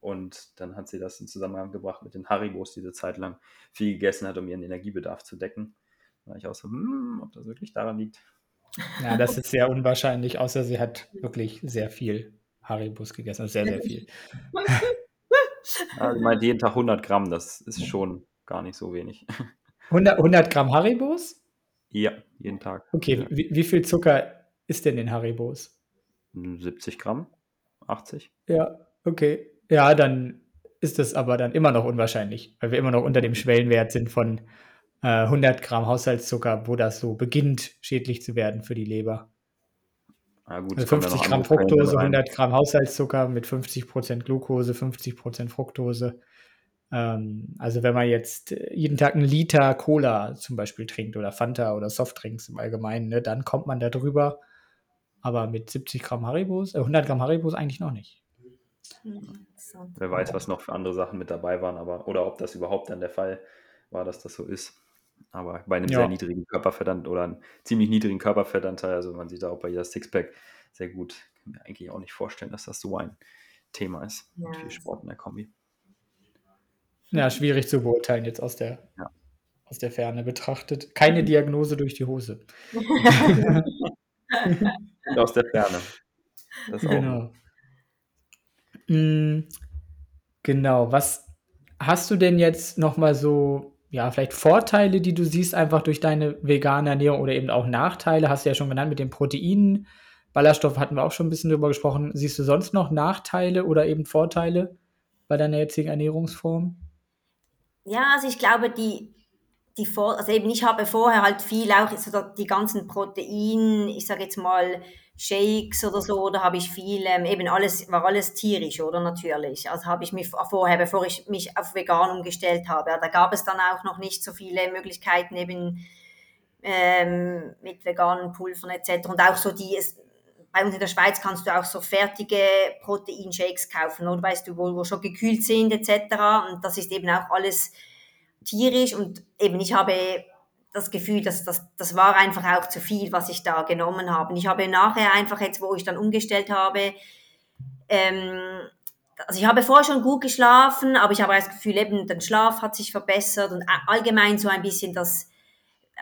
Und dann hat sie das in Zusammenhang gebracht mit den Haribos, die sie Zeit lang viel gegessen hat, um ihren Energiebedarf zu decken. Da war ich auch so, hm, ob das wirklich daran liegt. Ja, das ist sehr unwahrscheinlich, außer sie hat wirklich sehr viel Haribus gegessen. Also sehr, sehr viel. Also meint jeden Tag 100 Gramm, das ist schon gar nicht so wenig. 100, 100 Gramm Haribos? Ja, jeden Tag. Okay, wie, wie viel Zucker ist denn in Haribos? 70 Gramm, 80. Ja, okay. Ja, dann ist das aber dann immer noch unwahrscheinlich, weil wir immer noch unter dem Schwellenwert sind von äh, 100 Gramm Haushaltszucker, wo das so beginnt, schädlich zu werden für die Leber. Ah, gut, Also es kommen ja 50 noch Gramm Fructose, rein. 100 Gramm Haushaltszucker mit 50% Glucose, 50% Fructose. Ähm, also wenn man jetzt jeden Tag einen Liter Cola zum Beispiel trinkt oder Fanta oder Softdrinks im Allgemeinen, ne, dann kommt man da drüber. Aber mit 70 Gramm Haribos, äh, 100 Gramm Haribos eigentlich noch nicht. Mhm. Wer weiß, was noch für andere Sachen mit dabei waren, aber oder ob das überhaupt dann der Fall war, dass das so ist. Aber bei einem Ja. sehr niedrigen Körperfettanteil oder einem ziemlich niedrigen Körperfettanteil, also man sieht da auch bei jeder Sixpack sehr gut, kann mir eigentlich auch nicht vorstellen, dass das so ein Thema ist. Mit Ja. viel Sport in der Kombi. Ja, schwierig zu beurteilen jetzt aus der, Ja. aus der Ferne betrachtet. Keine Diagnose durch die Hose. Und aus der Ferne. Das auch. Genau. Mm, Genau. Was hast du denn jetzt noch mal so, ja, vielleicht Vorteile, die du siehst, einfach durch deine vegane Ernährung oder eben auch Nachteile? Hast du ja schon genannt mit den Proteinen. Ballaststoffe hatten wir auch schon ein bisschen drüber gesprochen. Siehst du sonst noch Nachteile oder eben Vorteile bei deiner jetzigen Ernährungsform? Ja, also ich glaube, die, die Vor also eben ich habe vorher halt viel auch so die ganzen Protein, ich sage jetzt mal Shakes oder so, da habe ich viel, ähm, eben alles, war alles tierisch, oder natürlich. Also habe ich mich vorher, bevor ich mich auf vegan umgestellt habe, ja, da gab es dann auch noch nicht so viele Möglichkeiten, eben ähm, mit veganen Pulvern etc. Und auch so die, es, bei uns in der Schweiz kannst du auch so fertige Proteinshakes kaufen, oder weißt du, wo, wo schon gekühlt sind etc. Und das ist eben auch alles tierisch und eben ich habe das Gefühl, dass das, das war einfach auch zu viel, was ich da genommen habe. Und ich habe nachher einfach jetzt, wo ich dann umgestellt habe, ähm, also ich habe vorher schon gut geschlafen, aber ich habe das Gefühl, eben der Schlaf hat sich verbessert und allgemein so ein bisschen das,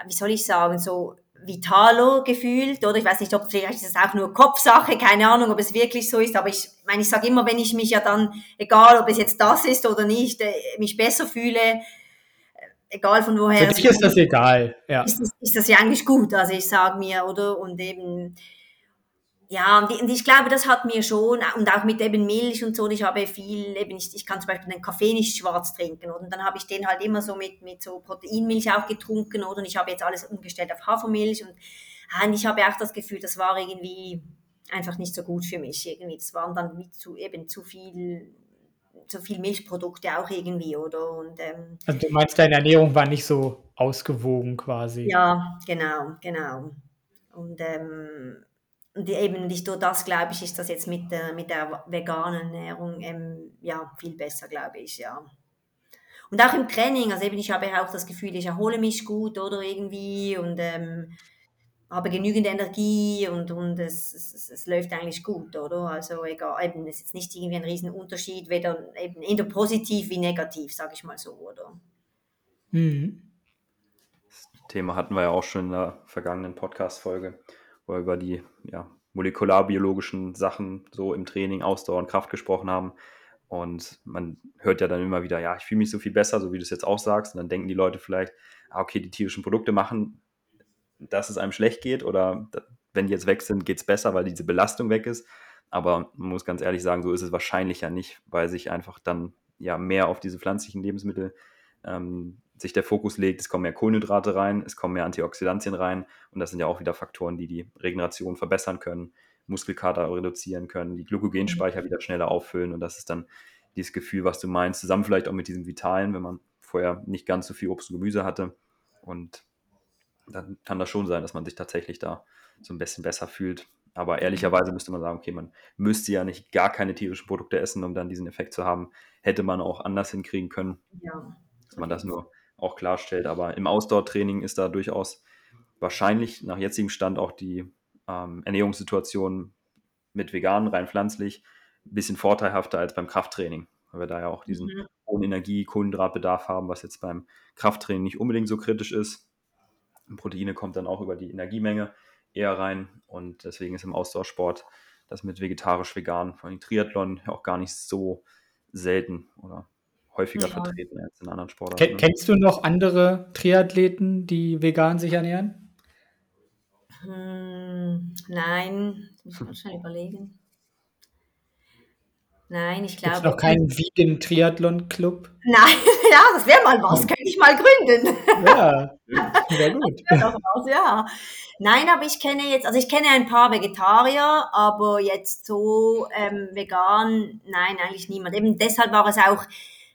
wie soll ich sagen, so vitalo gefühlt, oder ich weiß nicht, ob vielleicht ist es auch nur Kopfsache, keine Ahnung, ob es wirklich so ist, aber ich meine, ich sage immer, wenn ich mich ja dann, egal ob es jetzt das ist oder nicht, äh, mich besser fühle, egal von woher. Für dich ist das egal, ja. Ist das, ist das ja eigentlich gut, also ich sage mir, oder, und eben, ja, und ich glaube, das hat mir schon, und auch mit eben Milch und so, ich habe viel, eben, ich, ich kann zum Beispiel den Kaffee nicht schwarz trinken, oder? und dann habe ich den halt immer so mit, mit so Proteinmilch auch getrunken, oder? und ich habe jetzt alles umgestellt auf Hafermilch, und, und ich habe auch das Gefühl, das war irgendwie einfach nicht so gut für mich, irgendwie, das waren dann mit zu, eben zu viel, zu viel Milchprodukte auch irgendwie, oder? Und, ähm, also du meinst, deine Ernährung war nicht so ausgewogen quasi? Ja, genau, genau. Und ähm, und eben nicht nur das, glaube ich, ist das jetzt mit der, mit der veganen Ernährung ähm, ja, viel besser, glaube ich, ja. Und auch im Training, also eben ich habe auch das Gefühl, ich erhole mich gut oder irgendwie und ähm, habe genügend Energie und, und es, es, es, läuft eigentlich gut, oder? Also egal, eben, es ist nicht irgendwie ein Riesenunterschied, weder eben eher positiv wie negativ, sage ich mal so, oder? Mhm. Das Thema hatten wir ja auch schon in der vergangenen Podcast-Folge wo wir über die ja, molekularbiologischen Sachen so im Training, Ausdauer und Kraft gesprochen haben. Und man hört ja dann immer wieder, ja, ich fühle mich so viel besser, so wie du es jetzt auch sagst. Und dann denken die Leute vielleicht, ah, okay, die tierischen Produkte machen, dass es einem schlecht geht oder wenn die jetzt weg sind, geht es besser, weil diese Belastung weg ist. Aber man muss ganz ehrlich sagen, so ist es wahrscheinlich ja nicht, weil sich einfach dann ja mehr auf diese pflanzlichen Lebensmittel ähm, sich der Fokus legt, es kommen mehr Kohlenhydrate rein, es kommen mehr Antioxidantien rein und das sind ja auch wieder Faktoren, die die Regeneration verbessern können, Muskelkater reduzieren können, die Glykogenspeicher wieder schneller auffüllen und das ist dann dieses Gefühl, was du meinst, zusammen vielleicht auch mit diesem Vitalen, wenn man vorher nicht ganz so viel Obst und Gemüse hatte. Und dann kann das schon sein, dass man sich tatsächlich da so ein bisschen besser fühlt. Aber ehrlicherweise müsste man sagen, okay, man müsste ja nicht gar keine tierischen Produkte essen, um dann diesen Effekt zu haben. Hätte man auch anders hinkriegen können. Ja. Dass man das nur auch klarstellt. Aber im Ausdauertraining ist da durchaus wahrscheinlich nach jetzigem Stand auch die ähm, Ernährungssituation mit vegan, rein pflanzlich, ein bisschen vorteilhafter als beim Krafttraining, weil wir da ja auch diesen mhm. hohen Energie, Kohlenhydratbedarf haben, was jetzt beim Krafttraining nicht unbedingt so kritisch ist. Proteine kommt dann auch über die Energiemenge eher rein und deswegen ist im Ausdauersport das mit vegetarisch-vegan, vor allem Triathlon, auch gar nicht so selten oder häufiger ja. vertreten als in anderen Sportarten. Ken, ne? Kennst du noch andere Triathleten, die vegan sich ernähren? Hm, nein, muss man schon überlegen. Nein, ich glaube. Gibt noch keinen Vegan Triathlon Club? Nein, ja, das wäre mal was, ich mal gründen. Ja, wäre gut. Was, ja. Nein, aber ich kenne jetzt, also ich kenne ein paar Vegetarier, aber jetzt so ähm, vegan, nein, eigentlich niemand. Eben deshalb war es auch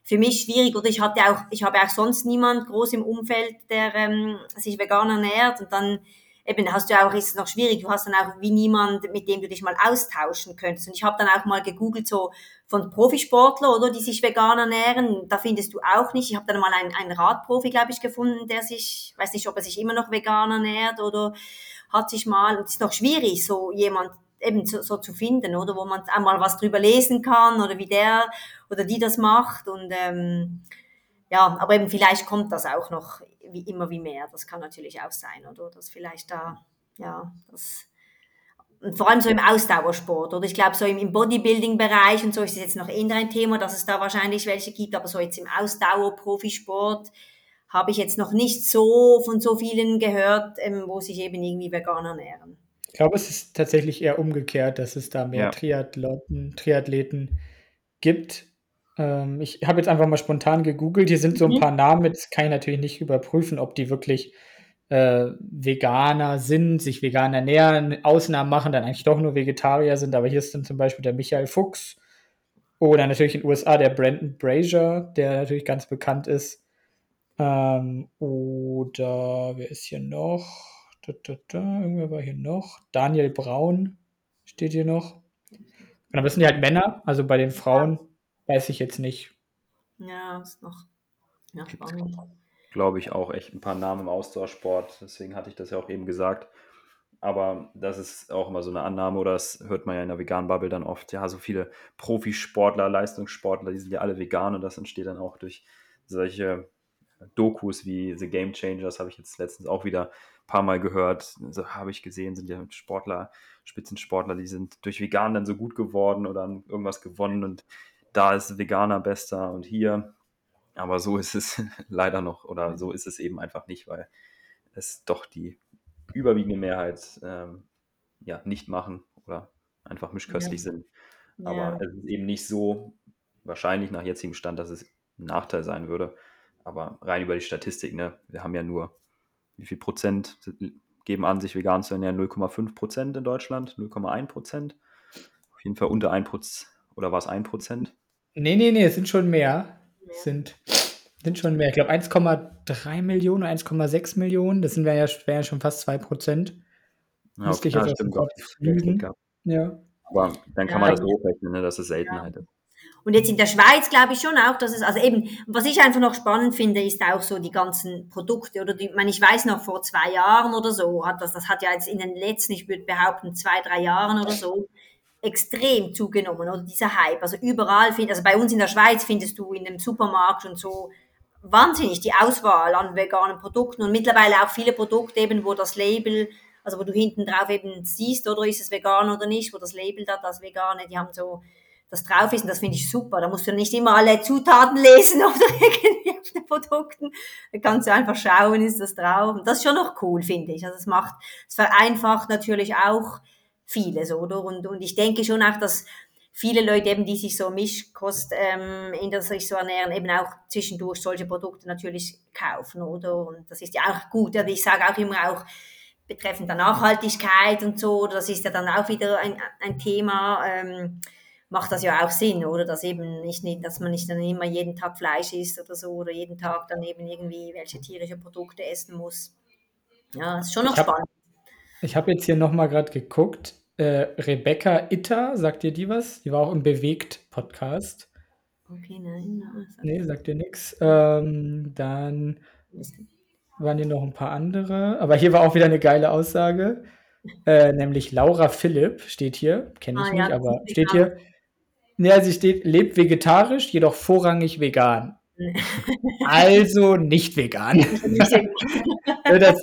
für mich schwierig oder ich hatte auch, ich habe auch sonst niemand groß im Umfeld, der ähm, sich vegan ernährt und dann eben hast du auch, ist es noch schwierig, du hast dann auch wie niemand, mit dem du dich mal austauschen könntest. Und ich habe dann auch mal gegoogelt, so von Profisportler, oder, die sich vegan ernähren, da findest du auch nicht. Ich habe dann mal einen, einen Radprofi, glaube ich, gefunden, der sich, weiß nicht, ob er sich immer noch vegan ernährt oder hat sich mal, und es ist noch schwierig, so jemand eben so, so zu finden, oder wo man einmal was drüber lesen kann oder wie der oder die das macht und ähm, ja, aber eben vielleicht kommt das auch noch wie immer wie mehr. Das kann natürlich auch sein, oder dass vielleicht da ja das und vor allem so im Ausdauersport oder ich glaube so im, Bodybuilding-Bereich und so ist es jetzt noch eher ein Thema, dass es da wahrscheinlich welche gibt, aber so jetzt im Ausdauer-Profisport habe ich jetzt noch nicht so von so vielen gehört, ähm, wo sich eben irgendwie vegan ernähren. Ich glaube, es ist tatsächlich eher umgekehrt, dass es da mehr ja. Triathleten, Triathleten gibt. Ähm, ich habe jetzt einfach mal spontan gegoogelt. Hier sind so ein mhm. paar Namen. Jetzt kann ich natürlich nicht überprüfen, ob die wirklich äh, Veganer sind, sich vegan ernähren, Ausnahmen machen, dann eigentlich doch nur Vegetarier sind. Aber hier ist dann zum Beispiel der Michael Fuchs oder natürlich in den USA der Brandon Brazier, der natürlich ganz bekannt ist. Ähm, oder wer ist hier noch? Da, da, da, irgendwer war hier noch. Daniel Braun steht hier noch. Aber das sind ja halt Männer, also bei den Frauen weiß ich jetzt nicht. Ja, ist noch ja, spannend. Glaube ich auch echt ein paar Namen im Ausdauersport, deswegen hatte ich das ja auch eben gesagt. Aber das ist auch immer so eine Annahme, oder das hört man ja in der veganen Bubble dann oft. Ja, so viele Profisportler, Leistungssportler, die sind ja alle vegan und das entsteht dann auch durch solche Dokus wie The Game Changers, habe ich jetzt letztens auch wieder ein paar Mal gehört. So habe ich gesehen, sind ja Sportler, Spitzensportler, die sind durch Vegan dann so gut geworden oder haben irgendwas gewonnen und da ist Veganer bester und hier. Aber so ist es leider noch oder so ist es eben einfach nicht, weil es doch die überwiegende Mehrheit ähm, ja, nicht machen oder einfach mischköstlich ja. sind. Aber ja. es ist eben nicht so wahrscheinlich nach jetzigem Stand, dass es ein Nachteil sein würde. Aber rein über die Statistik, ne? Wir haben ja nur, wie viel Prozent geben an, sich vegan zu ernähren? 0,5 Prozent in Deutschland, 0,1 Prozent. Auf jeden Fall unter 1 Prozent. Oder war es 1 Prozent? Nee, nee, nee, es sind schon mehr. Es sind, sind schon mehr. Ich glaube 1,3 Millionen, 1,6 Millionen. Das sind ja, wären ja schon fast 2 Prozent. Ja, Müsste ich jetzt ja, auf Ja. Aber dann kann man das hochrechnen, ne, dass es Seltenheit ist. Und jetzt in der Schweiz glaube ich schon auch, dass es, also eben, was ich einfach noch spannend finde, ist auch so die ganzen Produkte oder die, ich meine, ich weiß noch vor zwei Jahren oder so, hat das, das hat ja jetzt in den letzten, ich würde behaupten, zwei, drei Jahren oder so, extrem zugenommen, oder dieser Hype. Also überall, find, also bei uns in der Schweiz findest du in dem Supermarkt und so wahnsinnig die Auswahl an veganen Produkten und mittlerweile auch viele Produkte eben, wo das Label, also wo du hinten drauf eben siehst, oder ist es vegan oder nicht, wo das Label da, das Vegane, die haben so das drauf ist und das finde ich super. Da musst du nicht immer alle Zutaten lesen auf den Produkten. Da kannst du einfach schauen, ist das drauf. Und das ist schon noch cool, finde ich. Also es macht, es vereinfacht natürlich auch vieles, oder? Und, und ich denke schon auch, dass viele Leute eben, die sich so Mischkost ähm, in der sich so ernähren, eben auch zwischendurch solche Produkte natürlich kaufen, oder? Und das ist ja auch gut. Also ich sage auch immer auch, betreffend der Nachhaltigkeit und so, das ist ja dann auch wieder ein, ein Thema, ähm, macht das ja auch Sinn, oder? Dass eben nicht, dass man nicht dann immer jeden Tag Fleisch isst oder so oder jeden Tag dann eben irgendwie welche tierische Produkte essen muss. Ja, ist schon noch ich spannend. Ich habe jetzt hier nochmal gerade geguckt. Äh, Rebecca Itter, sagt dir die was? Die war auch im Bewegt-Podcast. Okay, nein. Sagt nee, sagt dir nichts. Ähm, dann waren hier noch ein paar andere. Aber hier war auch wieder eine geile Aussage. Äh, nämlich Laura Philipp steht hier. Kenne ich ah, nicht, ja, aber steht hier. Ja, sie steht, lebt vegetarisch, jedoch vorrangig vegan. also nicht vegan. das,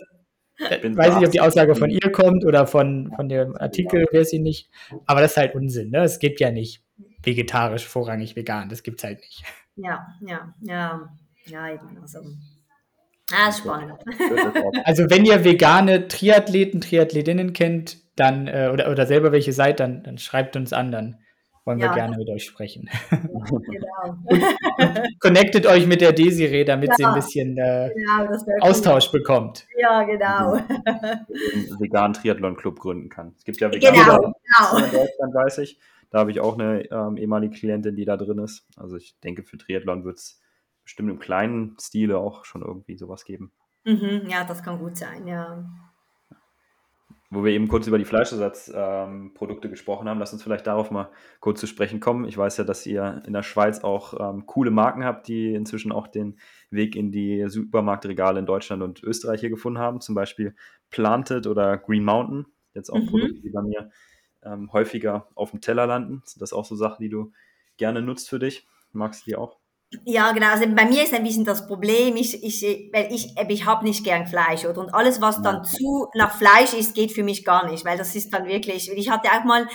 ich weiß nicht, ob die Aussage von ihr kommt oder von, von dem Artikel, weiß ich nicht. Aber das ist halt Unsinn. Ne? Es gibt ja nicht vegetarisch, vorrangig vegan. Das gibt es halt nicht. Ja, ja, ja. Ja, eben. Also. Ah, spannend. Also, wenn ihr vegane Triathleten, Triathletinnen kennt, dann, äh, oder, oder selber welche seid, dann, dann schreibt uns an, dann wollen ja. wir gerne mit euch sprechen. Ja, genau. connectet euch mit der Desiree, damit ja, sie ein bisschen äh, genau, Austausch cool. bekommt. Ja, genau. einen veganen Triathlon-Club gründen kann. Es gibt ja vegane genau, genau. in Deutschland, weiß ich. Da habe ich auch eine ähm, ehemalige Klientin, die da drin ist. Also ich denke, für Triathlon wird es bestimmt im kleinen Stile auch schon irgendwie sowas geben. Mhm, ja, das kann gut sein, ja. Wo wir eben kurz über die Fleischersatzprodukte ähm, gesprochen haben, lass uns vielleicht darauf mal kurz zu sprechen kommen. Ich weiß ja, dass ihr in der Schweiz auch ähm, coole Marken habt, die inzwischen auch den Weg in die Supermarktregale in Deutschland und Österreich hier gefunden haben. Zum Beispiel Planted oder Green Mountain. Jetzt auch mhm. Produkte, die bei mir ähm, häufiger auf dem Teller landen. Sind das auch so Sachen, die du gerne nutzt für dich? Magst du die auch? Ja, genau. Also bei mir ist ein bisschen das Problem, ich, ich, weil ich, ich habe nicht gern Fleisch, oder? Und alles, was dann zu nach Fleisch ist, geht für mich gar nicht, weil das ist dann wirklich, ich hatte auch mal,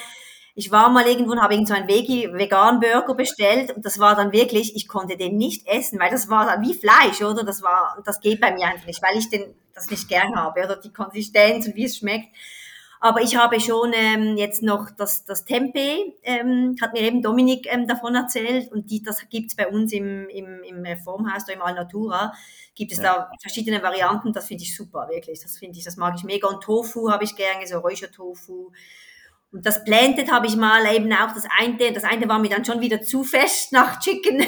ich war mal irgendwo und habe irgend so einen Vegi vegan Burger bestellt und das war dann wirklich, ich konnte den nicht essen, weil das war dann wie Fleisch, oder? Das war, das geht bei mir einfach nicht, weil ich den, das nicht gern habe, oder? Die Konsistenz und wie es schmeckt. Aber ich habe schon ähm, jetzt noch das, das Tempe, ähm, hat mir eben Dominik ähm, davon erzählt. Und die, das gibt's bei uns im, im, im Reformhaus, da im Alnatura, gibt es ja. da verschiedene Varianten, das finde ich super, wirklich, das finde ich, das mag ich mega. Und Tofu habe ich gerne, so Räuchertofu. Und das Planted habe ich mal eben auch, das eine, das eine war mir dann schon wieder zu fest nach Chicken.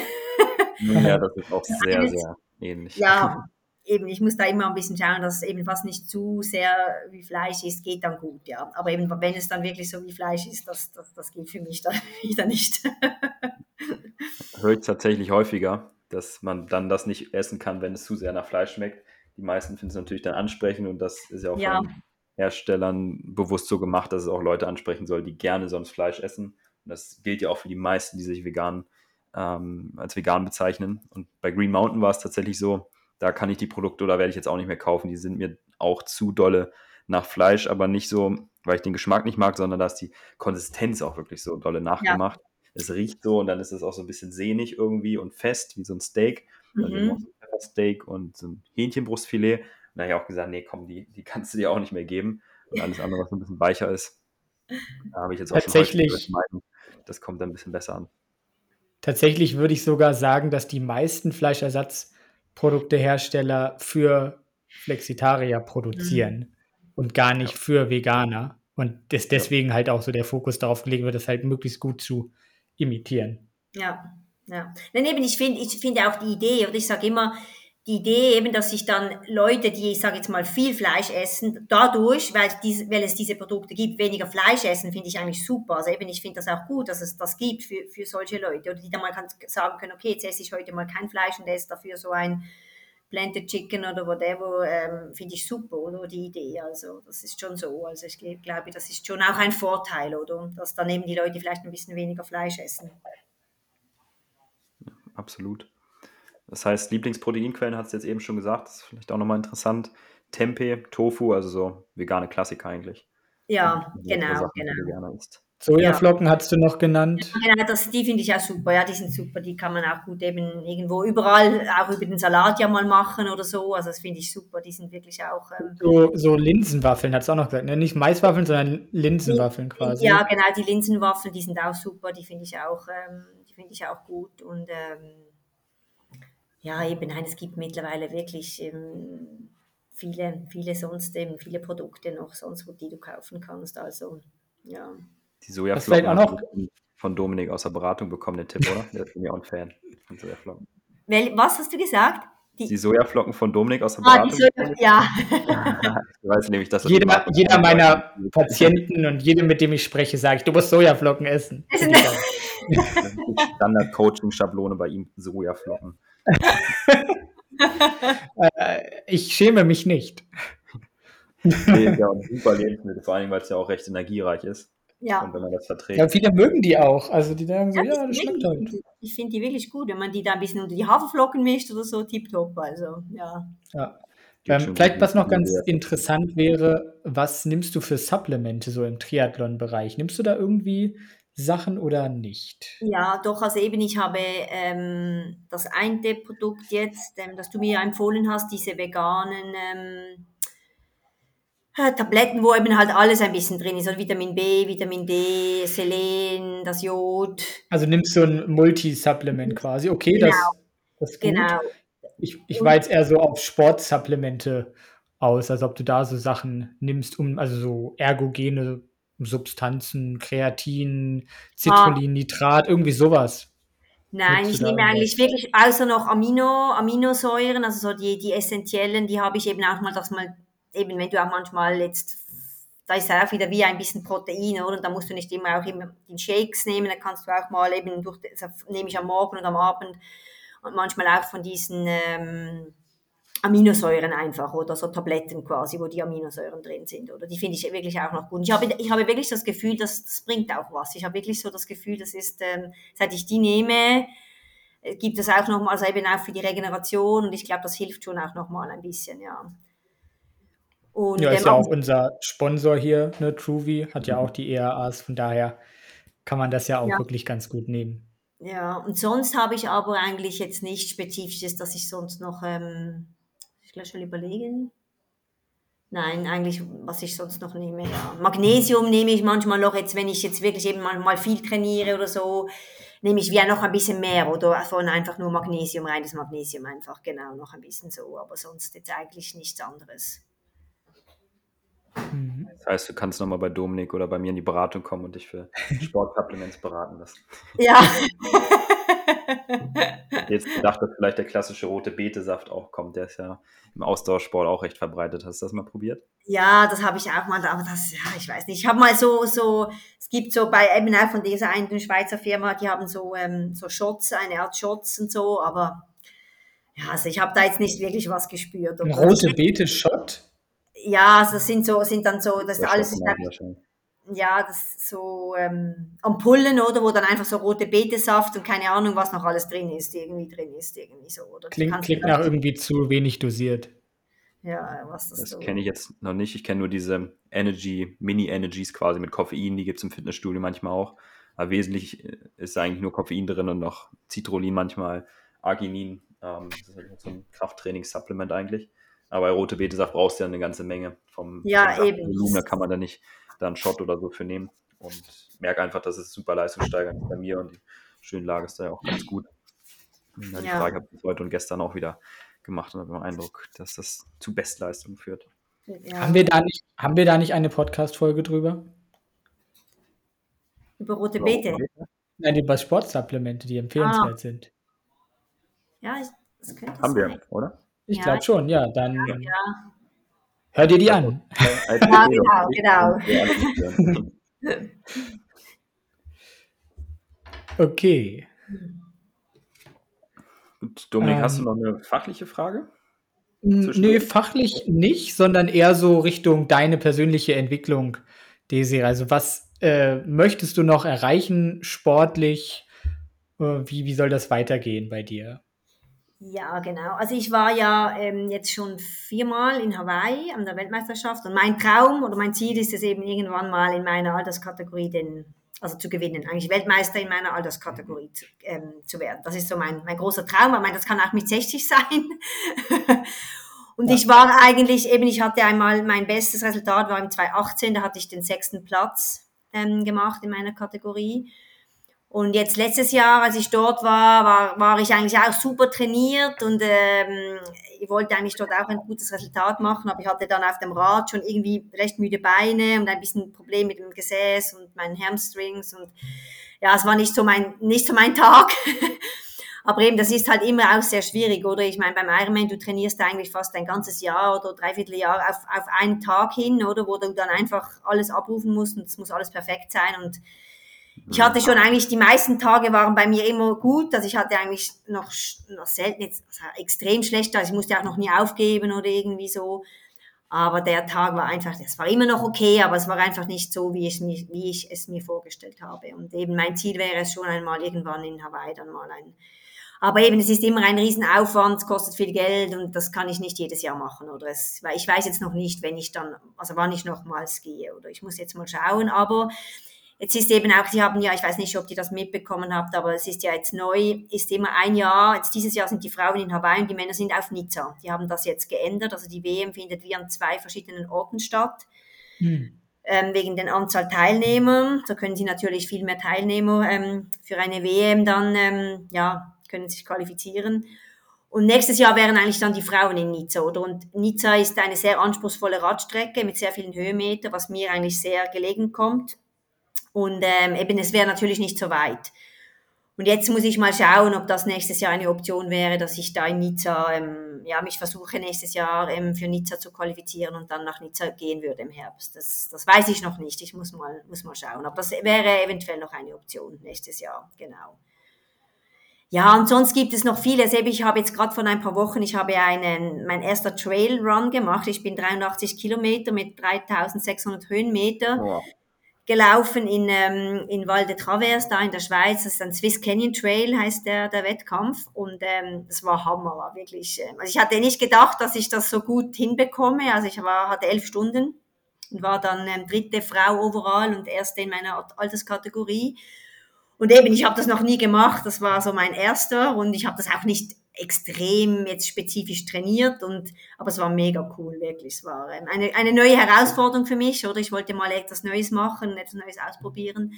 Ja, das ist auch sehr, sehr ähnlich. Ja, eben, ich muss da immer ein bisschen schauen, dass eben was nicht zu sehr wie Fleisch ist, geht dann gut, ja. Aber eben, wenn es dann wirklich so wie Fleisch ist, das, das, das geht für mich dann wieder nicht. Höre ich tatsächlich häufiger, dass man dann das nicht essen kann, wenn es zu sehr nach Fleisch schmeckt. Die meisten finden es natürlich dann ansprechend und das ist ja auch Ja. von Herstellern bewusst so gemacht, dass es auch Leute ansprechen soll, die gerne sonst Fleisch essen. Und das gilt ja auch für die meisten, die sich vegan ähm, als vegan bezeichnen. Und bei Green Mountain war es tatsächlich so, da kann ich die Produkte oder werde ich jetzt auch nicht mehr kaufen. Die sind mir auch zu dolle nach Fleisch, aber nicht so, weil ich den Geschmack nicht mag, sondern da ist die Konsistenz auch wirklich so dolle nachgemacht. Es riecht so und dann ist es auch so ein bisschen sehnig irgendwie und fest, wie so ein Steak. Mhm. auch so ein Pfeffersteak und so ein Hähnchenbrustfilet. Und da habe ich auch gesagt, nee, komm, die, die kannst du dir auch nicht mehr geben. Und alles andere, was so ein bisschen weicher ist, da habe ich jetzt auch Tatsächlich. schon das kommt dann ein bisschen besser an. Tatsächlich würde ich sogar sagen, dass die meisten Fleischersatzproduktehersteller für Flexitarier produzieren und gar nicht für Veganer. Und dass deswegen halt auch so der Fokus darauf gelegt wird, das halt möglichst gut zu imitieren. Ja, ja. Nein, eben, ich finde ich finde auch die Idee, oder ich sage immer, die Idee eben, dass sich dann Leute, die, ich sage jetzt mal, viel Fleisch essen, dadurch, weil, dies, weil es diese Produkte gibt, weniger Fleisch essen, finde ich eigentlich super. Also eben, ich finde das auch gut, dass es das gibt für, für solche Leute. Oder die dann mal sagen können, okay, jetzt esse ich heute mal kein Fleisch und esse dafür so ein Blended Chicken oder whatever, ähm, finde ich super, oder die Idee. Also das ist schon so. Also ich gl- glaube, das ist schon auch ein Vorteil, oder? Dass dann eben die Leute vielleicht ein bisschen weniger Fleisch essen. Absolut. Das heißt, Lieblingsproteinquellen hat es jetzt eben schon gesagt, das ist vielleicht auch nochmal interessant. Tempeh, Tofu, also so vegane Klassiker eigentlich. Ja, genau, Sachen, genau. Sojaflocken hast du noch genannt. Genau, das, die finde ich auch super. Ja, die sind super. Die kann man auch gut eben irgendwo überall, auch über den Salat ja mal machen oder so. Also das finde ich super. Die sind wirklich auch. Ähm, So, so Linsenwaffeln hat es auch noch gesagt. Ne? Nicht Maiswaffeln, sondern Linsenwaffeln quasi. ja, genau. Die Linsenwaffeln, die sind auch super. Die finde ich auch, ähm, die finde ich auch gut. Und ähm, ja, eben, nein, es gibt mittlerweile wirklich ähm, viele, viele sonst eben viele Produkte noch sonst, wo die du kaufen kannst. Also ja. Die Sojaflocken auch noch- von Dominik aus der Beratung bekommen, den Tipp, oder? Der ist mir auch ein Fan von Sojaflocken. Wel, was hast du gesagt? Die Sojaflocken von Dominik aus der Ah, die Beratung. Soja, ja. ich weiß nämlich, dass er die Jeder, jeder meiner Patienten und jedem, mit dem ich spreche, sage ich, du musst Sojaflocken essen. Essen. Das ist die Standard-Coaching-Schablone bei ihm, Sojaflocken. Äh, ich schäme mich nicht. Nee, ja ein super Lebensmittel, vor allem, weil es ja auch recht energiereich ist. ja. Und wenn man das verträgt. Ja, viele mögen die auch. Also die sagen so, Ja, ja, das schmeckt halt. Ich finde die wirklich gut, wenn man die da ein bisschen unter die Haferflocken mischt oder so, tipptopp. Also, ja. Ja. Ähm, vielleicht was noch ganz interessant wäre, was nimmst du für Supplemente so im Triathlon-Bereich? Nimmst du da irgendwie Sachen oder nicht? Ja, doch, also eben, ich habe ähm, das eine Produkt jetzt, ähm, das du mir empfohlen hast, diese veganen ähm, äh, Tabletten, wo eben halt alles ein bisschen drin ist, also Vitamin B, Vitamin D, Selen, das Jod. Also nimmst du ein Multisupplement quasi. Okay, das, das ist gut. Genau. Ich, ich war jetzt eher so auf Sportsupplemente aus, als ob du da so Sachen nimmst, um also so ergogene Substanzen, Kreatin, Citrullin, Nitrat, irgendwie sowas. Nein, ich nehme eigentlich wirklich außer noch Amino, Aminosäuren, also so die, die essentiellen, die habe ich eben auch mal, dass man eben, wenn du auch manchmal jetzt, da ist ja auch wieder wie ein bisschen Protein, oder? Und da musst du nicht immer auch immer den Shakes nehmen, da kannst du auch mal eben durch, das nehme ich am Morgen und am Abend und manchmal auch von diesen ähm, Aminosäuren einfach oder so Tabletten quasi, wo die Aminosäuren drin sind, oder? Die finde ich wirklich auch noch gut. Ich habe, ich habe wirklich das Gefühl, dass das bringt auch was. Ich habe wirklich so das Gefühl, das ist, ähm, seit ich die nehme, äh, gibt es auch nochmal, also eben auch für die Regeneration und ich glaube, das hilft schon auch nochmal ein bisschen, ja. Und Ja, ist ja auch unser Sponsor hier, ne? Truvi, hat ja auch die ERAs, von daher kann man das ja auch Ja. wirklich ganz gut nehmen. Ja, und sonst habe ich aber eigentlich jetzt nichts Spezifisches, dass ich sonst noch, ähm, gleich schon überlegen. Nein, eigentlich, was ich sonst noch nehme, ja. Magnesium nehme ich manchmal noch, jetzt, wenn ich jetzt wirklich eben mal, mal viel trainiere oder so, nehme ich wieder noch ein bisschen mehr oder von einfach nur Magnesium, reines Magnesium einfach, genau, noch ein bisschen so, aber sonst jetzt eigentlich nichts anderes. Mhm. Das heißt, du kannst nochmal bei Dominik oder bei mir in die Beratung kommen und dich für Sportsupplements beraten lassen. Ja. jetzt gedacht, dass vielleicht der klassische rote Betesaft auch kommt. Der ist ja im Ausdauersport auch recht verbreitet. Hast du das mal probiert? Ja, das habe ich auch mal, aber das, ja, ich weiß nicht. Ich habe mal so, so, es gibt so bei eben auch von dieser einen Schweizer Firma, die haben so, ähm, so Shots, eine Art Shots und so, aber ja, also ich habe da jetzt nicht wirklich was gespürt. Ein rote Beete-Shot? Ja, also das sind so, sind dann so, das, das alles ist ja, das so ähm, Ampullen, oder, wo dann einfach so rote Betesaft und keine Ahnung, was noch alles drin ist, irgendwie drin ist, irgendwie so, oder? Klingt, klingt nach irgendwie zu wenig dosiert. Ja, was das, das so. kenne ich jetzt noch nicht. Ich kenne nur diese Energy, Mini-Energies quasi mit Koffein, die gibt es im Fitnessstudio manchmal auch. Aber wesentlich äh, ist eigentlich nur Koffein drin und noch Citrullin manchmal, Arginin. Ähm, das ist halt so ein Krafttrainingssupplement eigentlich. Aber rote Betesaft brauchst du ja eine ganze Menge vom, ja, vom eben. Volumen, da kann man da nicht da einen Shot oder so für nehmen. Und merke einfach, dass es super leistungssteigernd ist bei mir und die Schönlage ist da ja auch ganz gut. Und die ja. Frage habe ich heute und gestern auch wieder gemacht und habe den Eindruck, dass das zu Bestleistung führt. Ja. Haben, wir da nicht, haben wir da nicht eine Podcast-Folge drüber? Über rote Beete? Nein, über Sportsupplemente, die empfehlenswert ah. sind. Ja, das könnte Haben sein. wir, oder? Ich ja. glaube schon, ja. Dann ja. Hör dir die an. Ja, genau, genau. okay. Gut, Dominik, ähm, hast du ähm. noch eine fachliche Frage? Nö, fachlich nicht, sondern eher so Richtung deine persönliche Entwicklung, Desiree. Also was äh, möchtest du noch erreichen sportlich? Äh, wie, wie soll das weitergehen bei dir? Ja, genau. Also ich war ja ähm, jetzt schon viermal in Hawaii an der Weltmeisterschaft und mein Traum oder mein Ziel ist es eben irgendwann mal in meiner Alterskategorie den, also zu gewinnen, eigentlich Weltmeister in meiner Alterskategorie zu, ähm, zu werden. Das ist so mein, mein großer Traum, aber das kann auch mit 60 sein. und ja. ich war eigentlich eben, ich hatte einmal, mein bestes Resultat war im 2018, da hatte ich den sechsten Platz ähm, gemacht in meiner Kategorie. Und jetzt letztes Jahr, als ich dort war, war, war ich eigentlich auch super trainiert und ähm, ich wollte eigentlich dort auch ein gutes Resultat machen, aber ich hatte dann auf dem Rad schon irgendwie recht müde Beine und ein bisschen Problem mit dem Gesäß und meinen Hamstrings und ja, es war nicht so mein, nicht so mein Tag. aber eben, das ist halt immer auch sehr schwierig, oder? Ich meine, beim Ironman, du trainierst eigentlich fast ein ganzes Jahr oder dreiviertel Jahr auf, auf einen Tag hin, oder? Wo du dann einfach alles abrufen musst und es muss alles perfekt sein und ich hatte schon eigentlich, die meisten Tage waren bei mir immer gut, also ich hatte eigentlich noch, noch selten jetzt also extrem schlecht, also ich musste auch noch nie aufgeben oder irgendwie so. Aber der Tag war einfach, das war immer noch okay, aber es war einfach nicht so, wie ich, mir, wie ich es mir vorgestellt habe. Und eben mein Ziel wäre es schon einmal irgendwann in Hawaii dann mal ein. Aber eben, es ist immer ein Riesenaufwand, es kostet viel Geld und das kann ich nicht jedes Jahr machen. Oder es, weil ich weiß jetzt noch nicht, wenn ich dann, also wann ich nochmals gehe. Oder ich muss jetzt mal schauen. Aber Jetzt ist eben auch, Sie haben ja, ich weiß nicht, ob ihr das mitbekommen habt, aber es ist ja jetzt neu, ist immer ein Jahr, jetzt dieses Jahr sind die Frauen in Hawaii und die Männer sind auf Nizza. Die haben das jetzt geändert, also die WM findet wie an zwei verschiedenen Orten statt. Hm. Ähm, wegen den Anzahl Teilnehmer. So können sie natürlich viel mehr Teilnehmer ähm, für eine WM dann, ähm, ja, können sich qualifizieren. Und nächstes Jahr wären eigentlich dann die Frauen in Nizza, oder? Und Nizza ist eine sehr anspruchsvolle Radstrecke mit sehr vielen Höhenmetern, was mir eigentlich sehr gelegen kommt. Und ähm, eben, es wäre natürlich nicht so weit. Und jetzt muss ich mal schauen, ob das nächstes Jahr eine Option wäre, dass ich da in Nizza, ähm, ja, mich versuche nächstes Jahr ähm, für Nizza zu qualifizieren und dann nach Nizza gehen würde im Herbst. Das, das weiß ich noch nicht. Ich muss mal, muss mal schauen. Aber das wäre eventuell noch eine Option nächstes Jahr, genau. Ja, und sonst gibt es noch vieles. Ich habe jetzt gerade vor ein paar Wochen, ich habe einen, mein erster Trail Run gemacht. Ich bin 83 Kilometer mit 3600 Höhenmeter. Oh gelaufen in, ähm, in Val de Travers, da in der Schweiz. Das ist ein Swiss Canyon Trail, heißt der, der Wettkampf. Und ähm, das war Hammer, war wirklich. Äh, also ich hatte nicht gedacht, dass ich das so gut hinbekomme. Also ich war, hatte elf Stunden und war dann ähm, dritte Frau overall und erste in meiner Alterskategorie. Und eben, ich habe das noch nie gemacht. Das war so mein erster und ich habe das auch nicht extrem jetzt spezifisch trainiert und aber es war mega cool wirklich. Es war eine, eine neue Herausforderung für mich oder? Ich wollte mal etwas Neues machen etwas Neues ausprobieren.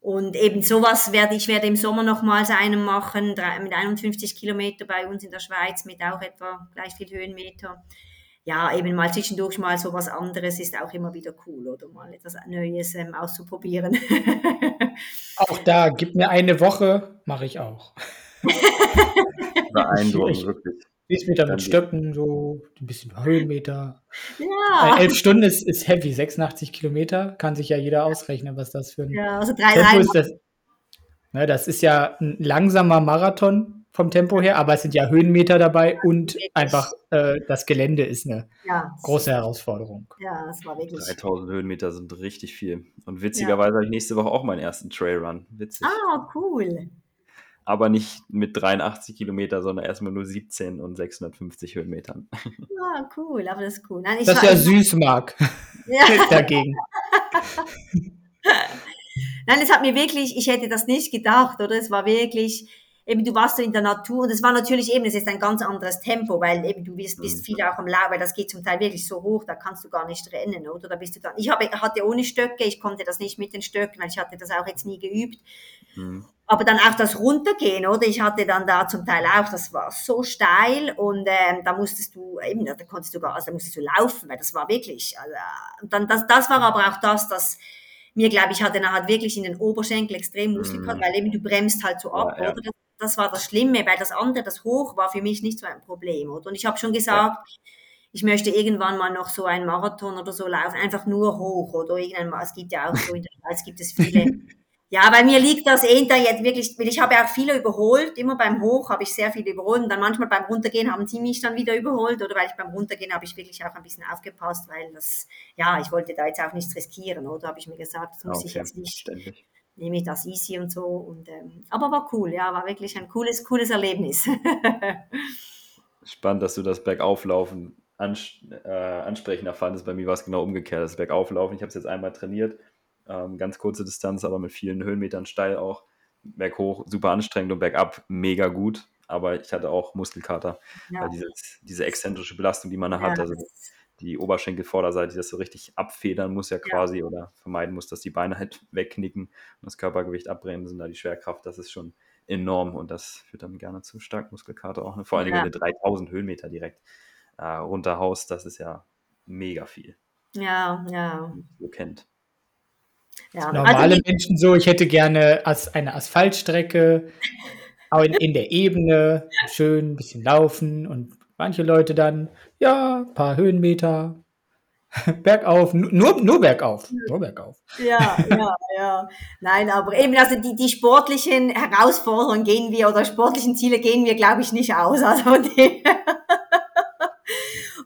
Und eben sowas werde ich werde im Sommer nochmals einen machen mit 51 Kilometer bei uns in der Schweiz mit auch etwa gleich viel Höhenmeter. Ja eben mal zwischendurch mal sowas anderes ist auch immer wieder cool oder? Mal etwas Neues ähm, auszuprobieren. Auch da gib mir eine Woche mache ich auch Beeindruckend, wirklich. Meter mit Stöcken, so ein bisschen Höhenmeter. Ja. Äh, elf Stunden ist, ist heavy, 86 Kilometer. Kann sich ja jeder ausrechnen, was das für ein ja, also drei Tempo ist. Das, ne, das ist ja ein langsamer Marathon vom Tempo her, aber es sind ja Höhenmeter dabei ja, und wirklich. einfach äh, das Gelände ist eine ja. große Herausforderung. Ja, das war wirklich. 3000 Höhenmeter sind richtig viel. Und witzigerweise habe ich nächste Woche auch meinen ersten Trailrun. Witzig. Ah, cool aber nicht mit 83 Kilometer, sondern erstmal nur 17 und 650 Höhenmetern. Ja, cool, aber das ist cool. Nein, das ist ja süß, Marc. Ja. Dagegen. Nein, es hat mir wirklich, ich hätte das nicht gedacht, oder? Es war wirklich, eben du warst so in der Natur und es war natürlich eben, es ist ein ganz anderes Tempo, weil eben du bist, bist mhm. viel auch am Lauf, weil das geht zum Teil wirklich so hoch, da kannst du gar nicht rennen, oder? Da bist du dann, ich habe, hatte ohne Stöcke, ich konnte das nicht mit den Stöcken, weil ich hatte das auch jetzt nie geübt. Mhm. Aber dann auch das Runtergehen, oder? Ich hatte dann da zum Teil auch, das war so steil und ähm, da musstest du eben, da konntest du gar, also da musstest du laufen, weil das war wirklich, also, dann das, das war aber auch das, das mir, glaube ich, hatte nachher wirklich in den Oberschenkel extrem Muskelkater, mhm. weil eben du bremst halt so ab, ja, ja. oder? Das, das war das Schlimme, weil das andere, das Hoch, war für mich nicht so ein Problem. Oder? Und ich habe schon gesagt, ja. ich möchte irgendwann mal noch so einen Marathon oder so laufen, einfach nur hoch. Oder irgendwann, es gibt ja auch so in der Schweiz gibt es viele. ja, bei mir liegt das eher jetzt wirklich, weil ich habe ja auch viele überholt, immer beim Hoch habe ich sehr viele überholt und dann manchmal beim Runtergehen haben sie mich dann wieder überholt oder weil ich beim Runtergehen habe ich wirklich auch ein bisschen aufgepasst, weil das, ja, ich wollte da jetzt auch nichts riskieren, oder habe ich mir gesagt, das muss okay. ich jetzt nicht. Nehme ich das easy und so. Und, ähm, aber war cool, ja, war wirklich ein cooles, cooles Erlebnis. Spannend, dass du das Bergauflaufen ans äh, ansprechender fandest. Bei mir war es genau umgekehrt. Das Bergauflaufen, ich habe es jetzt einmal trainiert, ähm, ganz kurze Distanz, aber mit vielen Höhenmetern steil auch. Berghoch super anstrengend und bergab mega gut. Aber ich hatte auch Muskelkater, ja. weil dieses, diese exzentrische Belastung, die man da hat, ja, also die Oberschenkelvorderseite, die das so richtig abfedern muss ja quasi ja. oder vermeiden muss, dass die Beine halt wegknicken und das Körpergewicht abbremsen, da die Schwerkraft, das ist schon enorm und das führt dann gerne zu stark Muskelkater auch. Ne? Vor allen Dingen, wenn du 3000 Höhenmeter direkt äh, runterhaust, das ist ja mega viel. Ja, ja. So kennt. Ja. Normale also, Menschen so, ich hätte gerne eine Asphaltstrecke, auch in, in der Ebene, schön ein bisschen laufen und Manche Leute dann, ja, ein paar Höhenmeter, bergauf, nur, nur bergauf, nur bergauf. Ja, ja, ja. Nein, aber eben, also die, die sportlichen Herausforderungen gehen wir oder sportlichen Ziele gehen wir, glaube ich, nicht aus. Also die,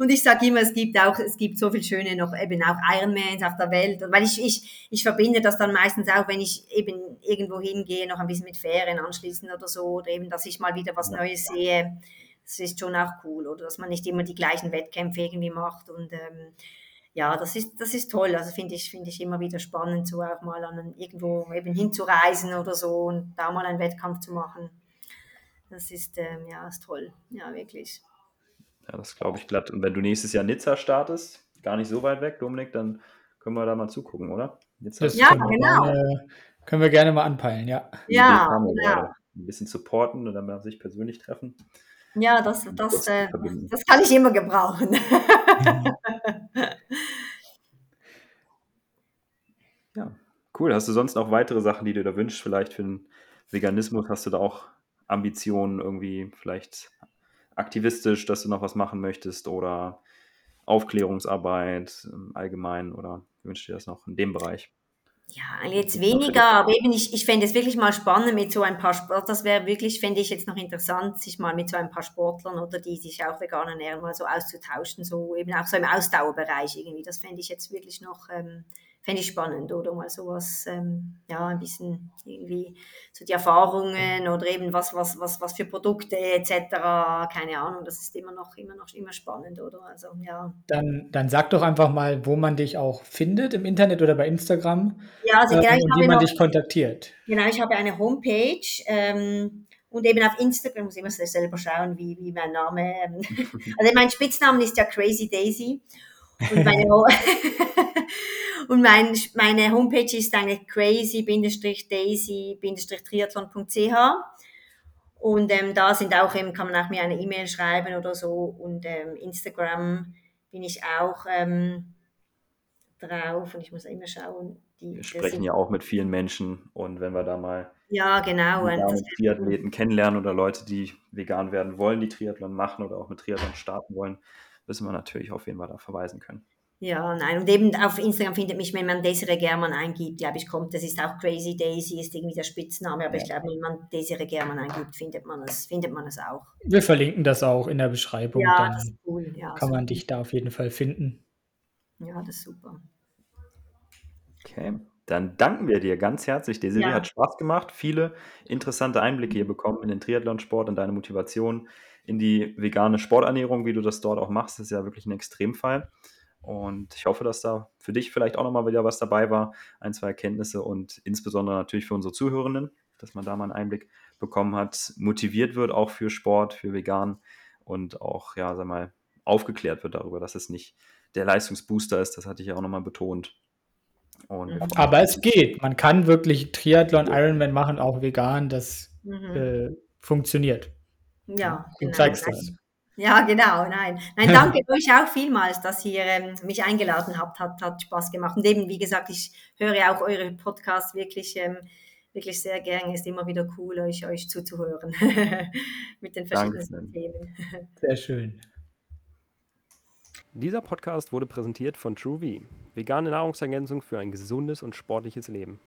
und ich sage immer, es gibt auch, es gibt so viel Schöne noch eben auch Ironmans auf der Welt. Und weil ich, ich, ich verbinde das dann meistens auch, wenn ich eben irgendwo hingehe, noch ein bisschen mit Ferien anschließen oder so, oder eben, dass ich mal wieder was Neues sehe das ist schon auch cool, oder dass man nicht immer die gleichen Wettkämpfe irgendwie macht und ähm, ja, das ist, das ist toll. Also finde ich, finde ich immer wieder spannend, so auch mal an irgendwo eben hinzureisen oder so und da mal einen Wettkampf zu machen. Das ist, ähm, ja, ist toll. Ja, wirklich. Ja, das glaube ich glatt. Und wenn du nächstes Jahr Nizza startest, gar nicht so weit weg, Dominik, dann können wir da mal zugucken, oder? Nizza ja, genau. Gerne, können wir gerne mal anpeilen, ja. Ja, genau. Ein bisschen supporten und dann mal sich persönlich treffen. Ja, das, das, äh, das kann ich immer gebrauchen. ja, cool. Hast du sonst noch weitere Sachen, die du da wünschst? Vielleicht für den Veganismus hast du da auch Ambitionen irgendwie vielleicht aktivistisch, dass du noch was machen möchtest oder Aufklärungsarbeit allgemein oder wünschst du dir das noch in dem Bereich? Ja, jetzt weniger, aber eben ich, ich fände es wirklich mal spannend mit so ein paar Sport, das wäre wirklich, fände ich jetzt noch interessant, sich mal mit so ein paar Sportlern oder die sich auch vegan ernähren, mal so auszutauschen, so eben auch so im Ausdauerbereich irgendwie, das fände ich jetzt wirklich noch ähm, fände ich spannend, oder mal sowas, ähm, ja, ein bisschen irgendwie so die Erfahrungen oder eben was, was, was, was für Produkte etc., keine Ahnung, das ist immer noch, immer noch, immer spannend, oder? Also, ja. Dann, dann sag doch einfach mal, wo man dich auch findet im Internet oder bei Instagram. Ja, also genau, äh, und wie man noch, dich kontaktiert. Genau, ich habe eine Homepage, ähm, und eben auf Instagram muss ich immer selber schauen, wie, wie mein Name. Ähm, also mein Spitzname ist ja Crazy Daisy. Und meine, und mein, meine Homepage ist eine crazy-daisy-triathlon.ch. Und ähm, da sind auch eben, kann man auch mir eine E-Mail schreiben oder so. Und ähm, Instagram bin ich auch ähm, drauf und ich muss immer schauen. Die, wir sprechen ja auch mit vielen Menschen und wenn wir da mal ja, genau. Triathleten kennenlernen oder Leute, die vegan werden wollen, die Triathlon machen oder auch mit Triathlon starten wollen, wissen wir natürlich auf jeden Fall da verweisen können. Ja, nein, und eben auf Instagram findet mich, wenn man Desiree German eingibt, glaube ich, kommt, das ist auch Crazy Daisy, ist irgendwie der Spitzname, aber ja. ich glaube, wenn man Desiree German eingibt, findet man es, findet man es auch. Wir verlinken das auch in der Beschreibung, ja, dann das ist cool. ja, kann man dich da auf jeden Fall finden. Ja, das ist super. Okay, dann danken wir dir ganz herzlich. Desiree ja. hat Spaß gemacht, viele interessante Einblicke hier bekommen in den Triathlonsport und deine Motivation in die vegane Sporternährung, wie du das dort auch machst, das ist ja wirklich ein Extremfall. Und ich hoffe, dass da für dich vielleicht auch nochmal wieder was dabei war, ein, zwei Erkenntnisse und insbesondere natürlich für unsere Zuhörenden, dass man da mal einen Einblick bekommen hat, motiviert wird auch für Sport, für Vegan und auch, ja, sag mal, aufgeklärt wird darüber, dass es nicht der Leistungsbooster ist. Das hatte ich ja auch nochmal betont. Und Aber es geht. Man kann wirklich Triathlon, Ironman machen, auch vegan. Das mhm. äh, funktioniert. Ja, du genau. zeigst das. Ja, genau, nein. Nein, danke euch auch vielmals, dass ihr ähm, mich eingeladen habt. Hat, hat Spaß gemacht. Und eben, wie gesagt, ich höre auch eure Podcasts wirklich, ähm, wirklich sehr gerne. Ist immer wieder cool, euch, euch zuzuhören mit den verschiedenen. Themen. Sehr schön. Dieser Podcast wurde präsentiert von TrueV, vegane Nahrungsergänzung für ein gesundes und sportliches Leben.